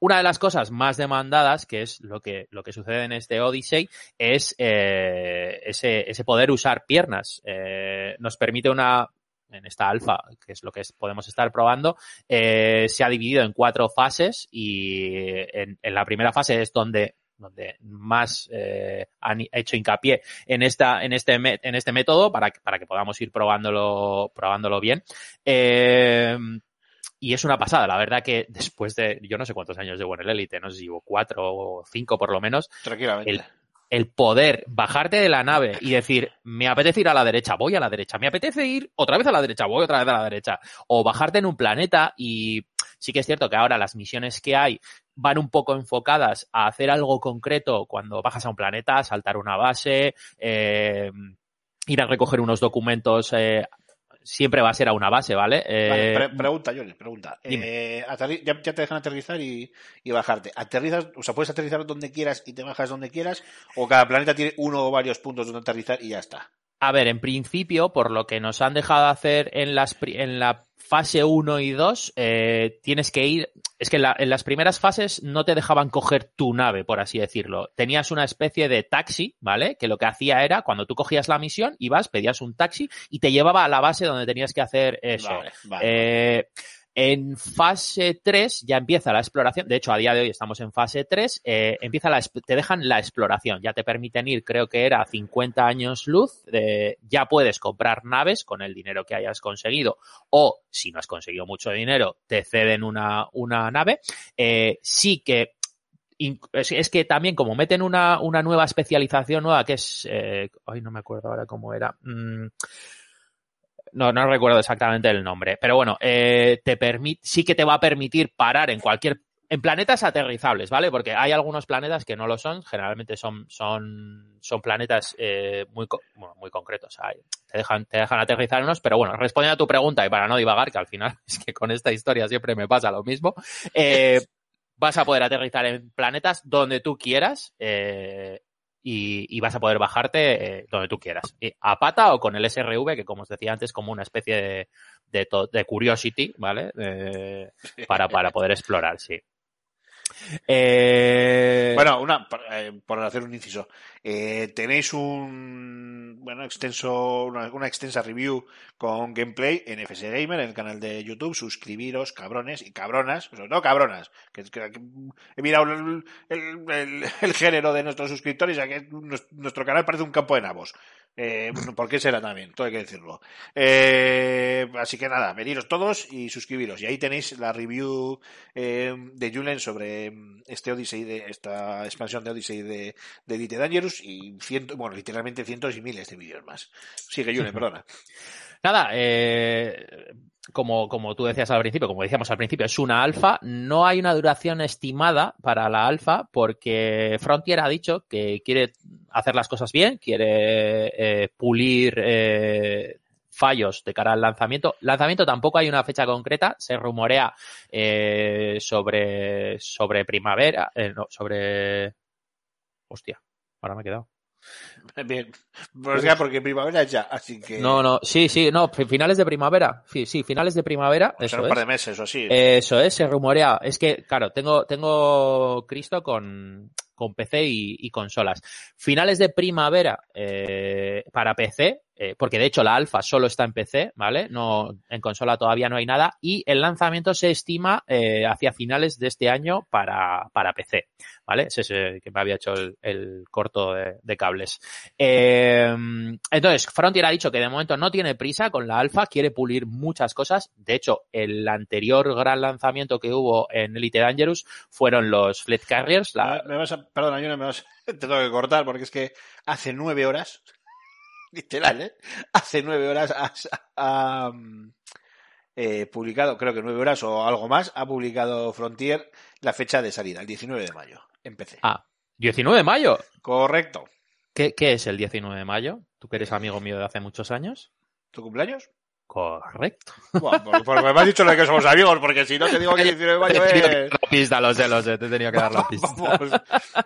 una de las cosas más demandadas, que es lo que, lo que sucede en este Odyssey, es eh, ese, ese poder usar piernas. Eh, nos permite una, en esta alfa, que es lo que podemos estar probando, se ha dividido en cuatro fases y en la primera fase es donde donde más eh, han hecho hincapié en esta en este en este método para que, para que podamos ir probándolo probándolo bien. Eh, y es una pasada la verdad que después de yo no sé cuántos años llevo en el élite no sé si llevo cuatro o cinco por lo menos. Tranquilamente. el, el poder bajarte de la nave y decir, me apetece ir a la derecha, voy a la derecha, me apetece ir otra vez a la derecha, voy otra vez a la derecha, o bajarte en un planeta y sí que es cierto que ahora las misiones que hay van un poco enfocadas a hacer algo concreto cuando bajas a un planeta, saltar una base, eh, ir a recoger unos documentos, eh, siempre va a ser a una base, ¿vale? Vale, Eh, pre- pregunta, Johnny, pregunta. Eh, ya, ya te dejan aterrizar y, y bajarte. ¿Aterrizas, o sea, puedes aterrizar donde quieras y te bajas donde quieras? ¿O cada planeta tiene uno o varios puntos donde aterrizar y ya está? A ver, en principio, por lo que nos han dejado hacer en, las, pri- en la fase 1 y 2, eh, tienes que ir. Es que en, la- en las primeras fases no te dejaban coger tu nave, por así decirlo. Tenías una especie de taxi, ¿vale? Que lo que hacía era, cuando tú cogías la misión, ibas, pedías un taxi y te llevaba a la base donde tenías que hacer eso. Vale, vale. Eh, en fase 3 ya empieza la exploración. De hecho, a día de hoy estamos en fase 3. eh, empieza la, te dejan la exploración. Ya te permiten ir, creo que era 50 años luz. ya puedes comprar naves con el dinero que hayas conseguido. O si no has conseguido mucho dinero, te ceden una, una nave. Eh, sí que es que también como meten una, una nueva especialización nueva que es, eh, ay, no me acuerdo ahora cómo era. Mm, no, no recuerdo exactamente el nombre, pero bueno, eh, te permite, sí que te va a permitir parar en cualquier, en planetas aterrizables, ¿vale? Porque hay algunos planetas que no lo son, generalmente son, son, son planetas eh, muy, muy concretos. Hay- te dejan, te dejan aterrizar unos, pero bueno, respondiendo a tu pregunta y para no divagar, que al final es que con esta historia siempre me pasa lo mismo, eh, vas a poder aterrizar en planetas donde tú quieras eh, y, y vas a poder bajarte eh, donde tú quieras. A pata o con el SRV, que como os decía antes, como una especie de, de, de curiosity, ¿vale? Eh, para, para poder explorar, sí. Eh, Bueno, una, por, eh, por hacer un inciso. Eh, tenéis un bueno extenso, una, extensa review con gameplay en FS Gamer, en el canal de YouTube. Suscribiros, cabrones y cabronas, sobre todo cabronas. Que, que- he mirado el, el- el- el género de nuestros suscriptores, ya que nuestro canal parece un campo de nabos. Eh, ¿Por qué será también? Todo hay que decirlo. Eh, así que nada, veniros todos y suscribiros. Y ahí tenéis la review eh, de Julen sobre mm, este Odyssey, de esta expansión de Odyssey de, de Elite Dangerous y ciento, bueno, literalmente cientos y miles de vídeos más. Sigue Julen, perdona. Nada, eh, como, como tú decías al principio, como decíamos al principio, es una alfa. No hay una duración estimada para la alfa porque Frontier ha dicho que quiere hacer las cosas bien, quiere eh, pulir eh, fallos de cara al lanzamiento. Lanzamiento tampoco hay una fecha concreta, se rumorea eh, sobre, sobre primavera, eh, no, sobre... Hostia, ahora me he quedado. Bien, pues ya porque primavera ya, así que No, no, sí, sí, no, fi- finales de primavera. Sí, sí, finales de primavera. o sea, Eso un par es. de meses o así. Eso es, se rumorea. Es que, claro, tengo, tengo Cristo con, con PC y, y consolas. Finales de primavera eh, para PC, eh, porque de hecho la alfa solo está en PC, ¿vale? No, en consola todavía no hay nada. Y el lanzamiento se estima eh, hacia finales de este año para, para PC, ¿vale? Ese es el que me había hecho el, el corto de, de cables. Eh, entonces, Frontier ha dicho que de momento no tiene prisa con la alfa, quiere pulir muchas cosas. De hecho, el anterior gran lanzamiento que hubo en Elite Dangerous fueron los Fleet Carriers. la- perdona, Julen, me vas, te tengo que cortar porque es que hace nueve horas, literal, ¿eh? Hace nueve horas ha, ha- eh, publicado, creo que nueve horas o algo más, ha publicado Frontier la fecha de salida, el 19 de mayo, en PC. Ah, 19 de mayo. Correcto. ¿Qué, qué es el 19 de mayo? Tú que eres amigo mío de hace muchos años. ¿Tu cumpleaños? Correcto. Bueno, porque, porque me has dicho lo que somos amigos, porque si no te digo que el 19 de mayo que es... la pista, lo sé, lo sé, te he tenido que dar la pista. Vamos.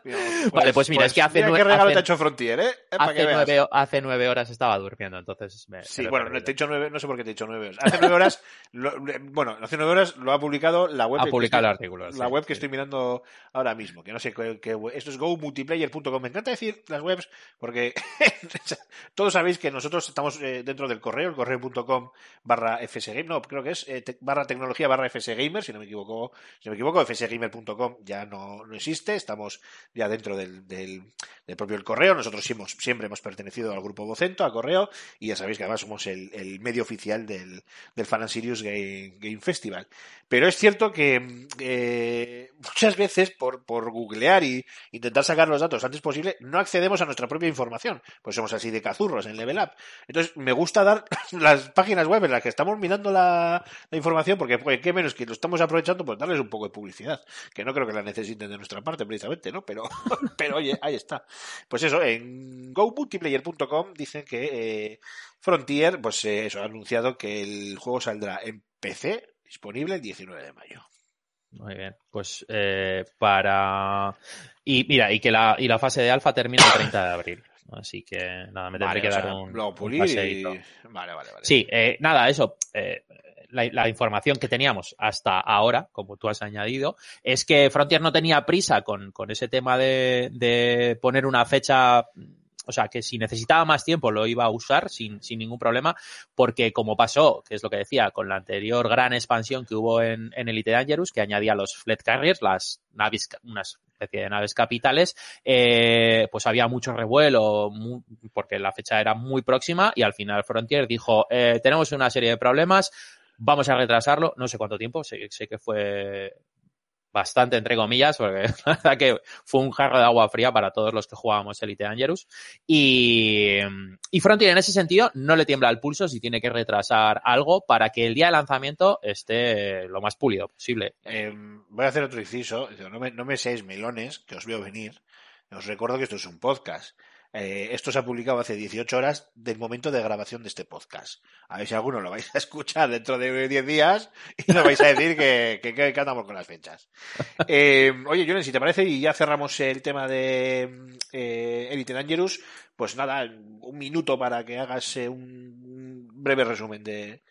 Mira, Vale, pues mira, es que hace mira nue- qué regalo hace- te ha hecho Frontier, ¿eh? Eh, que Hace veas. nueve, hace nueve horas estaba durmiendo, entonces me, Sí, me bueno, te he dicho nueve, no sé por qué te he dicho nueve horas. Hace nueve horas, lo- bueno, hace nueve horas lo ha publicado la web. Ha que publicado el estoy- artículo, La sí, web que estoy mirando ahora mismo, que no sé qué, esto es gomultiplayer.com. Me encanta decir las webs porque todos sabéis que nosotros estamos eh, dentro del correo, el correo.com barra fsgame, no, creo que es eh, barra tecnología barra fsgamer, si no me equivoco, si no me equivoco, fsgamer.com ya no, no existe, estamos ya dentro del, del, propio el correo. Nosotros hemos- siempre hemos pertenecido al grupo Vocento, a correo, y ya sabéis que además somos el, el medio oficial del, del Fan and Serious Game, Game Festival. Pero es cierto que eh, muchas veces por, por googlear y intentar sacar los datos antes posible, no accedemos a nuestra propia información, pues somos así de cazurros en Level Up. Entonces, me gusta dar las páginas web en las que estamos mirando la, información, porque pues, qué menos que lo estamos aprovechando, pues darles un poco de publicidad, que no creo que la necesiten de nuestra parte precisamente, ¿no? Pero, pero oye, ahí está. Pues eso, en gomultiplayer.com dicen que eh, Frontier, pues eh, eso, ha anunciado que el juego saldrá en PC, disponible el 19 de mayo. Muy bien, pues eh, para... Y mira, y que la, y la fase de alfa termina el 30 de abril. Así que nada, me tendré Vale, que dar sea, un, lo un pulir. Vale, vale, vale. Sí, eh, nada, eso. eh, la, la información que teníamos hasta ahora, como tú has añadido, es que Frontier no tenía prisa con, con ese tema de, de poner una fecha, o sea, que si necesitaba más tiempo lo iba a usar sin, sin ningún problema, porque como pasó, que es lo que decía, con la anterior gran expansión que hubo en, en Elite Dangerous, que añadía los fleet carriers, las naves, unas especie de naves capitales, eh, pues había mucho revuelo porque la fecha era muy próxima y al final Frontier dijo, eh, tenemos una serie de problemas, vamos a retrasarlo, no sé cuánto tiempo, sé, sé que fue bastante entre comillas, porque la verdad que fue un jarro de agua fría para todos los que jugábamos Elite Dangerous. Y, y Frontier en ese sentido no le tiembla el pulso si tiene que retrasar algo para que el día de lanzamiento esté lo más pulido posible. Eh, voy a hacer otro inciso. No me, no me seáis melones, que os veo venir. Os recuerdo que esto es un podcast. Eh, esto se ha publicado hace 18 horas del momento de grabación de este podcast. A ver si alguno lo vais a escuchar dentro de 10 días y nos vais a decir que, que, que andamos con las fechas. Eh, oye, Julen, si te parece, y ya cerramos el tema de eh, Elite Dangerous, pues nada, un minuto para que hagas eh, un breve resumen de,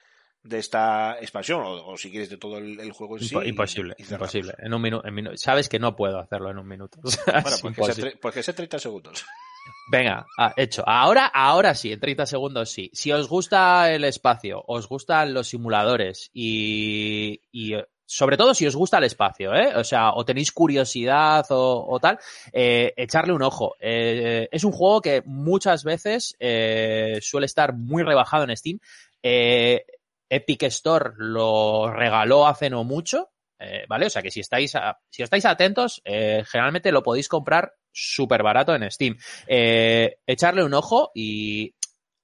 de esta expansión, o, o si quieres de todo el, el juego en sí. Y- imposible, y imposible. En un minuto, minu- sabes que no puedo hacerlo en un minuto. O sea, Bueno, es pues que, sea, imposible. tre- pues que sea 30 segundos. Venga, ah, hecho. Ahora, ahora sí, en 30 segundos sí. Si os gusta el espacio, os gustan los simuladores y, y, eh, sobre todo si os gusta el espacio, ¿eh? O sea, o tenéis curiosidad o, o tal, eh, echarle un ojo. Eh, es un juego que muchas veces suele estar muy rebajado en Steam. Eh, Epic Store lo regaló hace no mucho, eh, ¿vale? O sea que si estáis, a- si estáis atentos, eh, generalmente lo podéis comprar súper barato en Steam. Eh, echarle un ojo y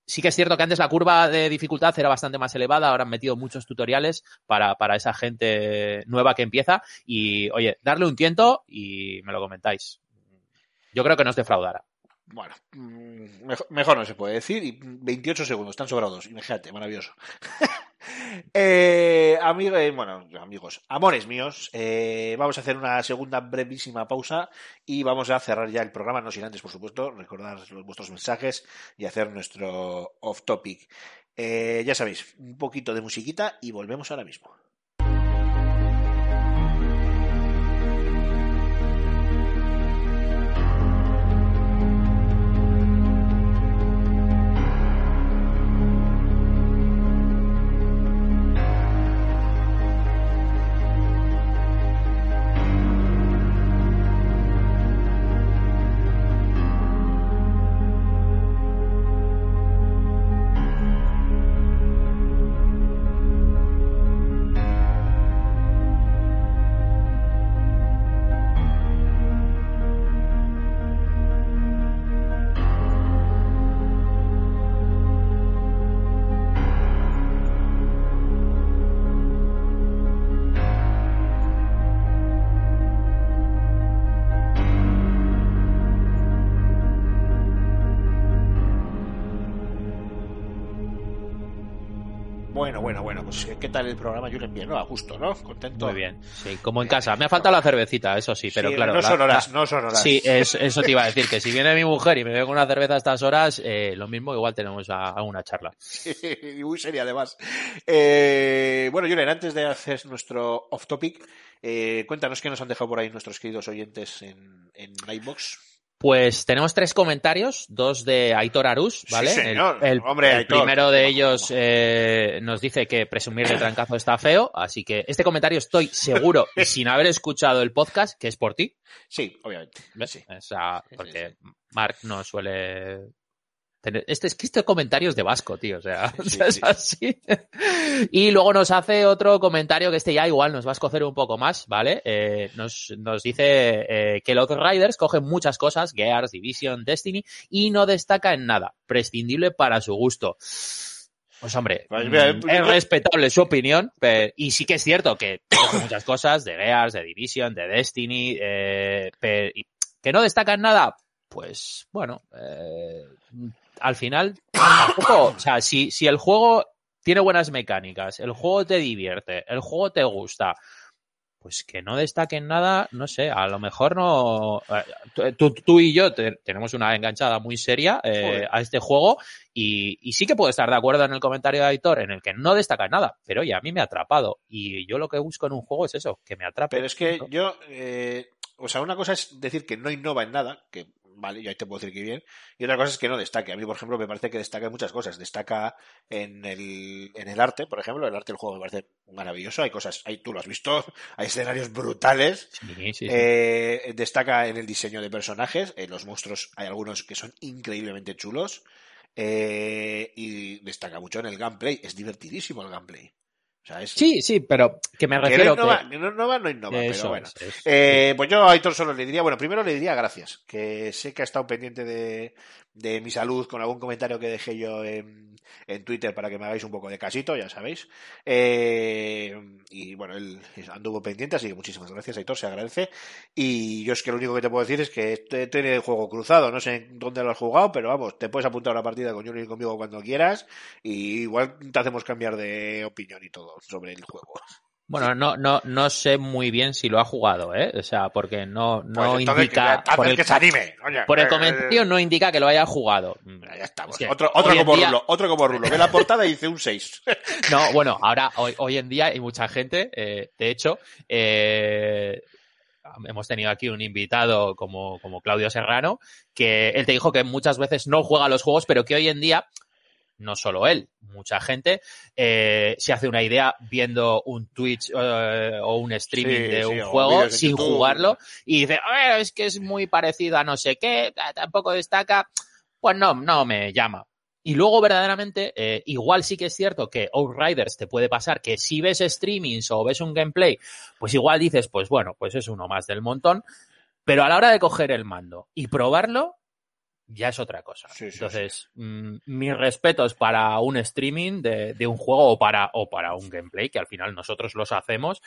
sí que es cierto que antes la curva de dificultad era bastante más elevada, ahora han metido muchos tutoriales para, para esa gente nueva que empieza y, oye, darle un tiento y me lo comentáis. Yo creo que no os defraudará. Bueno, mm, mejor, mejor no se puede decir. Y 28 segundos, están sobrados. Imagínate, maravilloso. eh, amigo, eh, bueno, amigos, amores míos, eh, vamos a hacer una segunda brevísima pausa y vamos a cerrar ya el programa, no sin antes, por supuesto, recordar vuestros mensajes y hacer nuestro off topic. Eh, ya sabéis, un poquito de musiquita y volvemos ahora mismo. Tal el programa Julen? Bien, ¿no? A gusto, ¿no? Contento. Muy bien, sí, como en casa. Me ha faltado la cervecita, eso sí, pero Sí, claro. No son horas, la- no son horas. Sí, es- eso te iba a decir, que si viene mi mujer y me bebe una cerveza a estas horas, eh, lo mismo, igual tenemos a, a una charla. y muy seria además. Eh, bueno, Julen, antes de hacer nuestro off topic, eh, cuéntanos qué nos han dejado por ahí nuestros queridos oyentes en, en iBox. Pues tenemos tres comentarios, dos de Aitor Arús, ¿vale? Sí, señor. El, el- Hombre, el Aitor. primero de ellos eh, nos dice que presumir de trancazo está feo, así que este comentario estoy seguro, y sin haber escuchado el podcast, que es por ti. Sí, obviamente. Sí. O sea, porque Mark no suele. Este es que este comentario es de Vasco, tío, o sea, Sí, o sea, es sí. así. Y luego nos hace otro comentario que este ya igual nos va a escocer un poco más, ¿vale? Eh, nos, nos dice eh, que los Riders cogen muchas cosas, Gears, Division, Destiny, y no destaca en nada, prescindible para su gusto. Pues hombre, Pues mira, mm, es yo- respetable su opinión, y sí que es cierto que muchas cosas de Gears, de Division, de Destiny, eh, que no destaca en nada, pues bueno, eh, al final tampoco, o sea, si, si el juego tiene buenas mecánicas, el juego te divierte, el juego te gusta, pues que no destaque en nada, no sé, a lo mejor no. eh, Tú, tú y yo te- tenemos una enganchada muy seria eh, a este juego y, y sí que puedo estar de acuerdo en el comentario de Aitor en el que no destaca en nada, pero oye, a mí me ha atrapado y yo lo que busco en un juego es eso, que me atrape. Pero es que yo, eh, o sea, una cosa es decir que no innova en nada, que vale, yo ahí te puedo decir que bien, y otra cosa es que no destaque. A mí, por ejemplo, me parece que destaca en muchas cosas. Destaca en el, en el arte, por ejemplo, el arte del juego me parece maravilloso. Hay cosas, hay, tú lo has visto, hay escenarios brutales. Sí, sí, sí. Eh, destaca en el diseño de personajes. En los monstruos hay algunos que son increíblemente chulos. Eh, y destaca mucho en el gameplay. Es divertidísimo el gameplay. O sea, es, Sí, sí, pero que me que no refiero innova, que... no innova, no innova, pero bueno. Eh, pues yo a Aitor solo le diría, bueno, primero le diría gracias, que sé que ha estado pendiente de, de mi salud con algún comentario que dejé yo en, en Twitter para que me hagáis un poco de casito, ya sabéis. Eh, y bueno, él anduvo pendiente, así que muchísimas gracias, Aitor, se agradece. Y yo es que lo único que te puedo decir es que este tiene el juego cruzado, no sé dónde lo has jugado, pero vamos, te puedes apuntar a una partida con Junior y conmigo cuando quieras, y igual te hacemos cambiar de opinión y todo sobre el juego. Bueno, no, no, no sé muy bien si lo ha jugado, ¿eh? O sea, porque no, no Pues indica... por el- que se anime, coño. Por el Eh, comentario no indica que lo haya jugado. Ya estamos. Es que otro otro como día- rulo, otro como rulo. Ve la portada y dice un 6. No, bueno, ahora, hoy, hoy en día hay mucha gente, eh, de hecho, eh, hemos tenido aquí un invitado como, como Claudio Serrano, que él te dijo que muchas veces no juega los juegos, pero que hoy en día, no solo él, mucha gente eh, se hace una idea viendo un Twitch eh, o un streaming Sí, de sí, un juego sin YouTube. jugarlo y dice, "A ver, es que es muy parecido a no sé qué, ta- tampoco destaca, pues no, no me llama. Y luego, verdaderamente, eh, igual sí que es cierto que Outriders te puede pasar que si ves streamings o ves un gameplay, pues igual dices, pues bueno, pues es uno más del montón, pero a la hora de coger el mando y probarlo, ya es otra cosa. Sí, sí, Entonces, mm, mis respetos para un streaming de, de un juego o para, o para un gameplay, que al final nosotros los hacemos,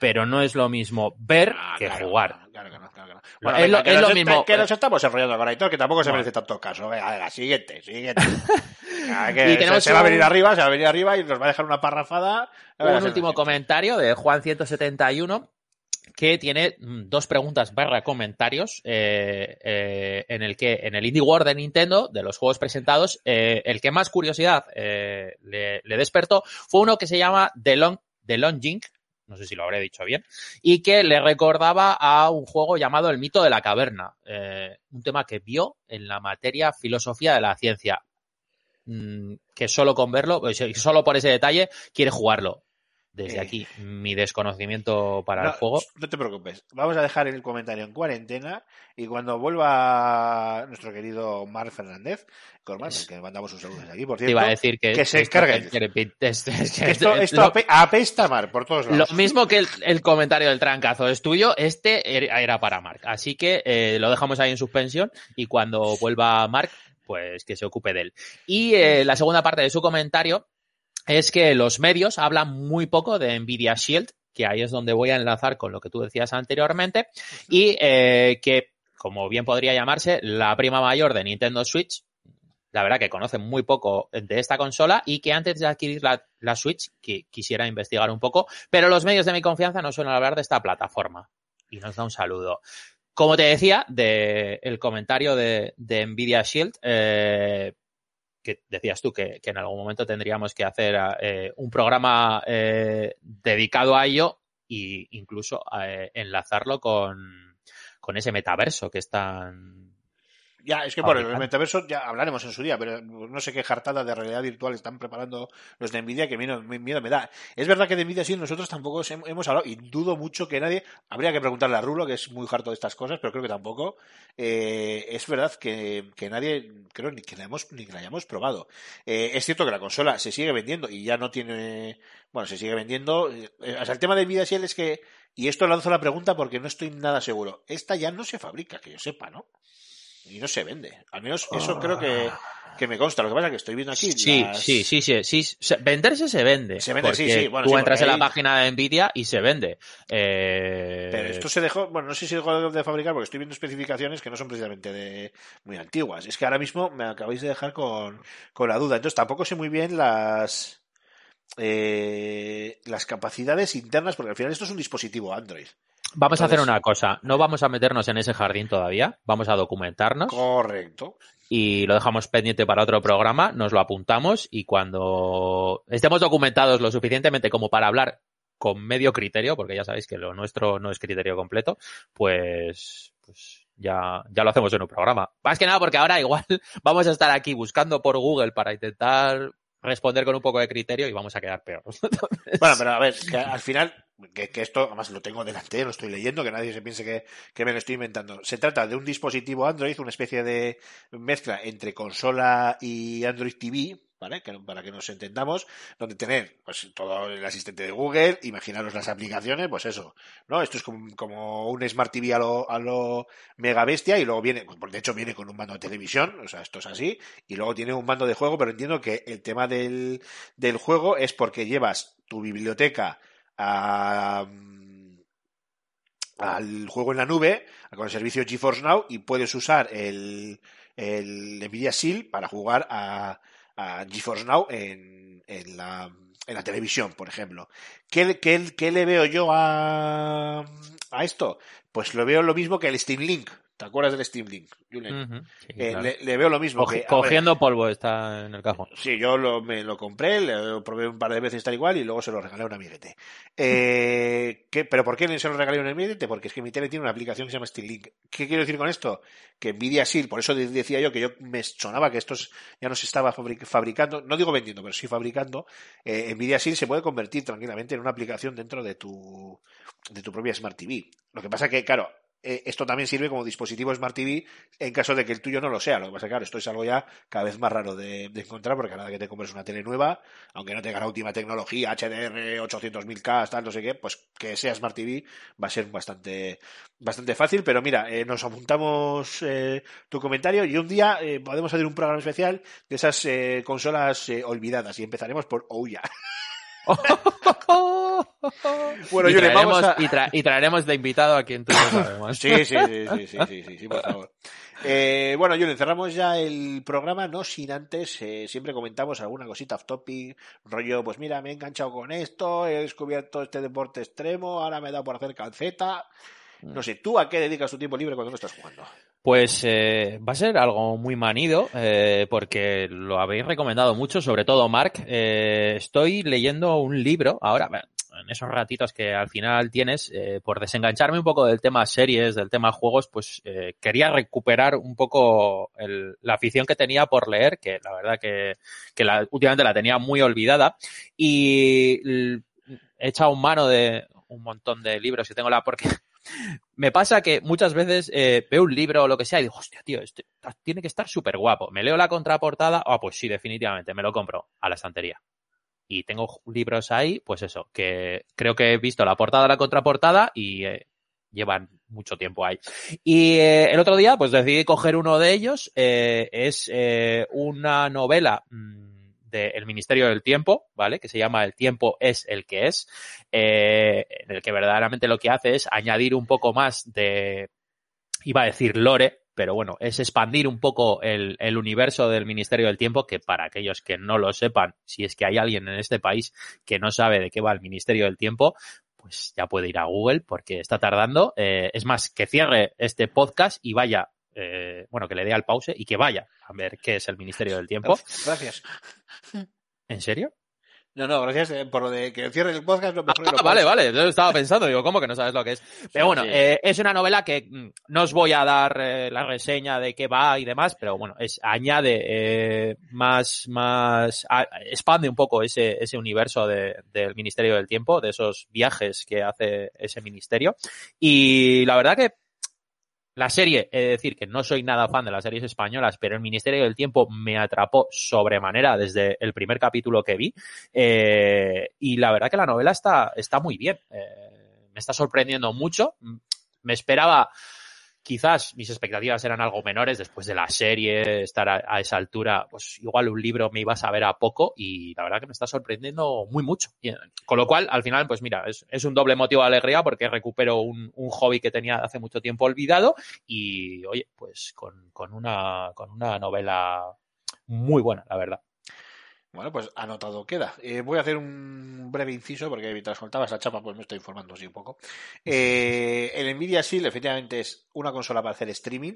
pero no es lo mismo ver Ah, que claro, jugar. Claro claro. Bueno, es lo- que es nos lo está- mismo. Que nos estamos enrollando con Aitor, que tampoco se Bueno. merece tanto caso. Venga, venga, siguiente, siguiente. Ah, que Y se, va a venir arriba, se va a venir arriba y nos va a dejar una parrafada. Un último comentario de Juan171 que tiene mm, dos preguntas barra comentarios eh, eh, en el que en el Indie World de Nintendo de los juegos presentados eh, el que más curiosidad eh, le, le despertó fue uno que se llama The Long The Longing no sé si lo habré dicho bien y que le recordaba a un juego llamado El mito de la caverna eh, un tema que vio en la materia filosofía de la ciencia mm, que solo con verlo, sea, solo por ese detalle, quiere jugarlo. Desde Eh. aquí, mi desconocimiento para el juego. No te preocupes. Vamos a dejar el comentario en cuarentena y cuando vuelva nuestro querido Mar Fernández, Corman, al que mandamos un saludo desde aquí, por Te cierto. iba a decir que, que se esto- encargue. esto, es- esto lo, ape- apesta a Mar por todos lo lados. mismo que el, el comentario del trancazo es tuyo, este era era para Mark. Así que eh, lo dejamos ahí en suspensión y cuando vuelva Mark, pues que se ocupe de él. Y eh, la segunda parte de su comentario es que los medios hablan muy poco de Nvidia Shield, que ahí es donde voy a enlazar con lo que tú decías anteriormente, y eh, que, como bien podría llamarse, la prima mayor de Nintendo Switch, la verdad que conocen muy poco de esta consola y que antes de adquirir la, la Switch que quisiera investigar un poco, pero los medios de mi confianza no suelen hablar de esta plataforma. Y nos da un saludo. Como te decía, de el comentario de, de Nvidia Shield, eh, que decías tú que, que, en algún momento tendríamos que hacer eh, un programa eh, dedicado a ello e incluso eh, enlazarlo con, con ese metaverso que es tan ya, es que bueno, el metaverso ya hablaremos en su día, pero no sé qué jartada de realidad virtual están preparando los de Nvidia que miedo, miedo me da. Es verdad que de Nvidia sí, nosotros tampoco hemos hablado y dudo mucho que nadie, habría que preguntarle a Rulo, que es muy harto de estas cosas, pero creo que tampoco. Eh, es verdad que, que, nadie, creo ni que la, hemos, ni que la hayamos probado. Eh, es cierto que la consola se sigue vendiendo y ya no tiene, bueno, se sigue vendiendo. Eh, o sea, el tema de Nvidia sí es que, y esto lanzo la pregunta porque no estoy nada seguro, esta ya no se fabrica, que yo sepa, ¿no? Y no se vende. Al menos eso creo que, que, me consta. Lo que pasa es que estoy viendo aquí. Sí, las... sí, sí, sí, sí. Venderse se vende. Se vende, sí, sí. Bueno, tú sí, entras en ahí... la página de Nvidia y se vende. Eh... Pero esto se dejó, bueno, no sé si dejó de fabricar porque estoy viendo especificaciones que no son precisamente de muy antiguas. Es que ahora mismo me acabáis de dejar con, con la duda. Entonces tampoco sé muy bien las. Eh, las capacidades internas, porque al final esto es un dispositivo Android. Vamos a hacer una cosa, no vamos a meternos en ese jardín todavía, vamos a documentarnos. Correcto. Y lo dejamos pendiente para otro programa, nos lo apuntamos y cuando estemos documentados lo suficientemente como para hablar con medio criterio, porque ya sabéis que lo nuestro no es criterio completo, pues, pues ya, ya lo hacemos en un programa. Más que nada porque ahora igual vamos a estar aquí buscando por Google para intentar responder con un poco de criterio y vamos a quedar peor. Entonces... Bueno, pero a ver, que al final, que, esto, además lo tengo delante, lo estoy leyendo, que nadie se piense que, que, me lo estoy inventando. Se trata de un dispositivo Android, una especie de mezcla entre consola y Android TV, ¿vale? Que, para que nos entendamos, donde tener pues todo el asistente de Google, imaginaros las aplicaciones, pues eso, ¿no? Esto es como, como un Smart TV a lo, a lo mega bestia y luego viene, pues de hecho viene con un mando de televisión, o sea, esto es así, y luego tiene un mando de juego, pero entiendo que el tema del, del juego es porque llevas tu biblioteca a, al juego en la nube, con el servicio GeForce Now, y puedes usar el, Nvidia Shield para jugar a, GeForce Now en, la, televisión, por ejemplo. ¿Qué, qué, qué le veo yo a, a esto? Pues lo veo lo mismo que el Steam Link. ¿Te acuerdas del Steam Link, Julen? Uh -huh, sí, eh, claro. le, le, veo lo mismo. Que, cogiendo ver, polvo está en el cajón. Sí, yo lo, me lo compré, lo probé un par de veces tal igual y luego se lo regalé a un amiguete. Eh, ¿qué, ¿Pero por qué se lo regalé a un amiguete? Porque es que mi tele tiene una aplicación que se llama Steam Link. ¿Qué quiero decir con esto? Que Nvidia Shield, por eso decía yo que yo me sonaba que esto ya no se estaba fabricando, no digo vendiendo, pero sí fabricando. Eh, Nvidia Shield se puede convertir tranquilamente en una aplicación dentro de tu, de tu propia Smart TV. Lo que pasa que, claro, eh, esto también sirve como dispositivo Smart TV en caso de que el tuyo no lo sea. Lo que pasa es que, claro, esto es algo ya cada vez más raro de, encontrar porque cada vez que te compres una tele nueva, aunque no tenga la última tecnología, HDR, 800.000K, tal, no sé qué, pues que sea Smart TV va a ser bastante, bastante fácil. Pero mira, eh, nos apuntamos eh, tu comentario y un día podemos hacer un programa especial de esas consolas olvidadas y empezaremos por Ouya. bueno, y, traeremos, a... y, tra y, traeremos de invitado a quien tú sabemos. sí, sí, sí, sí, sí, sí, sí, sí por favor. Eh, bueno, Julen, cerramos ya el programa, no sin antes, eh, siempre comentamos alguna cosita off topic, rollo, pues mira, me he enganchado con esto, he descubierto este deporte extremo, ahora me he dado por hacer calceta. No sé, ¿tú a qué dedicas tu tiempo libre cuando no estás jugando? Pues eh, va a ser algo muy manido, eh, porque lo habéis recomendado mucho, sobre todo Mark. Eh, estoy leyendo un libro ahora, en esos ratitos que al final tienes, eh, por desengancharme un poco del tema series, del tema juegos, pues eh, quería recuperar un poco la afición que tenía por leer, que la verdad que, que la, últimamente la tenía muy olvidada, y he echado mano de un montón de libros y tengo la porque me pasa que muchas veces eh, veo un libro o lo que sea y digo, hostia, tío, este tiene que estar súper guapo. Me leo la contraportada, ah, oh, pues sí, definitivamente, me lo compro a la estantería. Y tengo libros ahí, pues eso, que creo que he visto la portada, la contraportada y eh, llevan mucho tiempo ahí. Y eh, el otro día, pues decidí coger uno de ellos. Eh, es una novela mmm, del Ministerio del Tiempo, ¿vale? Que se llama El tiempo es el que es, en el que verdaderamente lo que hace es añadir un poco más de, iba a decir lore, pero bueno, es expandir un poco el, el universo del Ministerio del Tiempo, que para aquellos que no lo sepan, si es que hay alguien en este país que no sabe de qué va el Ministerio del Tiempo, pues ya puede ir a Google porque está tardando. Eh, es más, que cierre este podcast y vaya, eh, bueno, que le dé al pause y que vaya a ver qué es el Ministerio del Tiempo. Gracias. ¿En serio? No, no, gracias eh, por lo de que cierre el podcast. Lo mejor y lo Ah, vale, vale, yo estaba pensando, digo, ¿cómo que no sabes lo que es? Pero bueno, Sí. eh, es una novela que mm, no os voy a dar eh, la reseña de qué va y demás, pero bueno, es añade eh, más, más, a- expande un poco ese, ese universo de- del Ministerio del Tiempo, de esos viajes que hace ese ministerio. Y la verdad que la serie, he de decir que no soy nada fan de las series españolas, pero el Ministerio del Tiempo me atrapó sobremanera desde el primer capítulo que vi. Eh, y la verdad que la novela está, está muy bien. Eh, me está sorprendiendo mucho. Me esperaba, quizás mis expectativas eran algo menores después de la serie, estar a, esa altura, pues igual un libro me iba a saber a poco y la verdad que me está sorprendiendo muy mucho. Y, eh, con lo cual, al final, pues mira, es, es un doble motivo de alegría porque recupero un, un hobby que tenía hace mucho tiempo olvidado y, oye, pues con, con, una, con una novela muy buena, la verdad. Bueno, pues anotado queda. Eh, voy a hacer un breve inciso porque mientras contaba esa chapa pues me estoy informando así un poco. Eh, el Nvidia Shield efectivamente es una consola para hacer streaming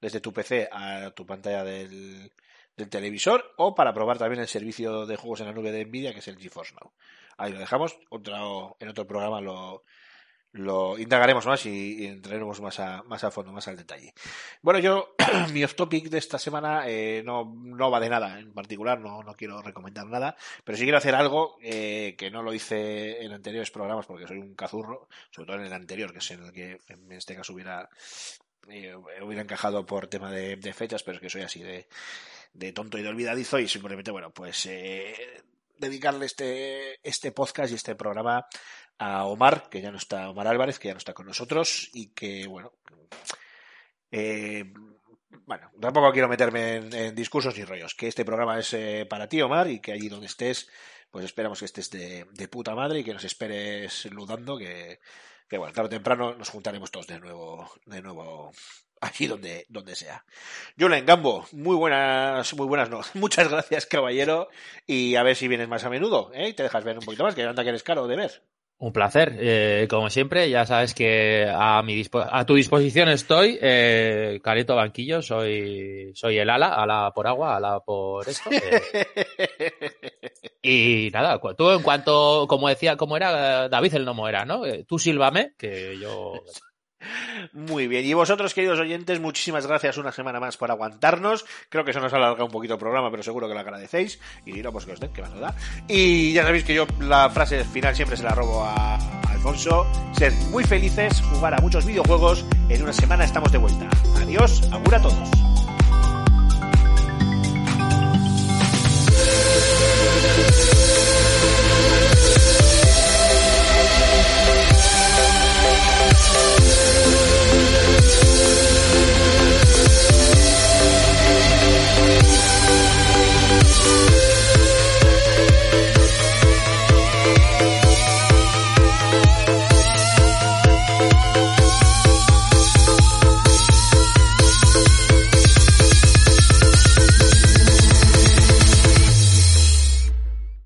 desde tu PC a tu pantalla del, del televisor o para probar también el servicio de juegos en la nube de Nvidia que es el GeForce Now. Ahí lo dejamos. Otro, en otro programa lo, lo indagaremos más y, entraremos más a, más a fondo, más al detalle. Bueno, yo, mi off topic de esta semana eh, no, no va de nada en particular, no, no quiero recomendar nada, pero sí quiero hacer algo eh, que no lo hice en anteriores programas porque soy un cazurro, sobre todo en el anterior, que es en el que en este caso hubiera, eh, hubiera encajado por tema de, de fechas, pero es que soy así de, de tonto y de olvidadizo y simplemente, bueno, pues eh, dedicarle este, este podcast y este programa a Omar, que ya no está, Omar Álvarez, que ya no está con nosotros y que, bueno, eh, bueno, tampoco quiero meterme en, discursos ni rollos, que este programa es eh, para ti, Omar, y que allí donde estés, pues esperamos que estés de, de puta madre y que nos esperes ludando, que, que bueno, tarde o temprano nos juntaremos todos de nuevo, de nuevo allí donde, donde sea. Julen Gambo, muy buenas, muy buenas no. Muchas gracias, caballero, y a ver si vienes más a menudo, ¿eh? Y te dejas ver un poquito más, que anda que eres caro de ver. Un placer, eh, como siempre, ya sabes que a mi dispo- a tu disposición estoy, eh, Careto Banquillo, soy, soy el ala, ala por agua, ala por esto. eh. y nada, tú en cuanto, como decía, como era David el Nomo era, ¿no? Eh, Tú sílvame, que yo... Muy bien, y vosotros, queridos oyentes, muchísimas gracias una semana más por aguantarnos. Creo que se nos ha alargado un poquito el programa, pero seguro que lo agradecéis. Y no, pues que os den, que más da. Y ya sabéis que yo la frase final siempre se la robo a Alfonso. Sed muy felices, jugar a muchos videojuegos. En una semana estamos de vuelta. Adiós, augura a todos.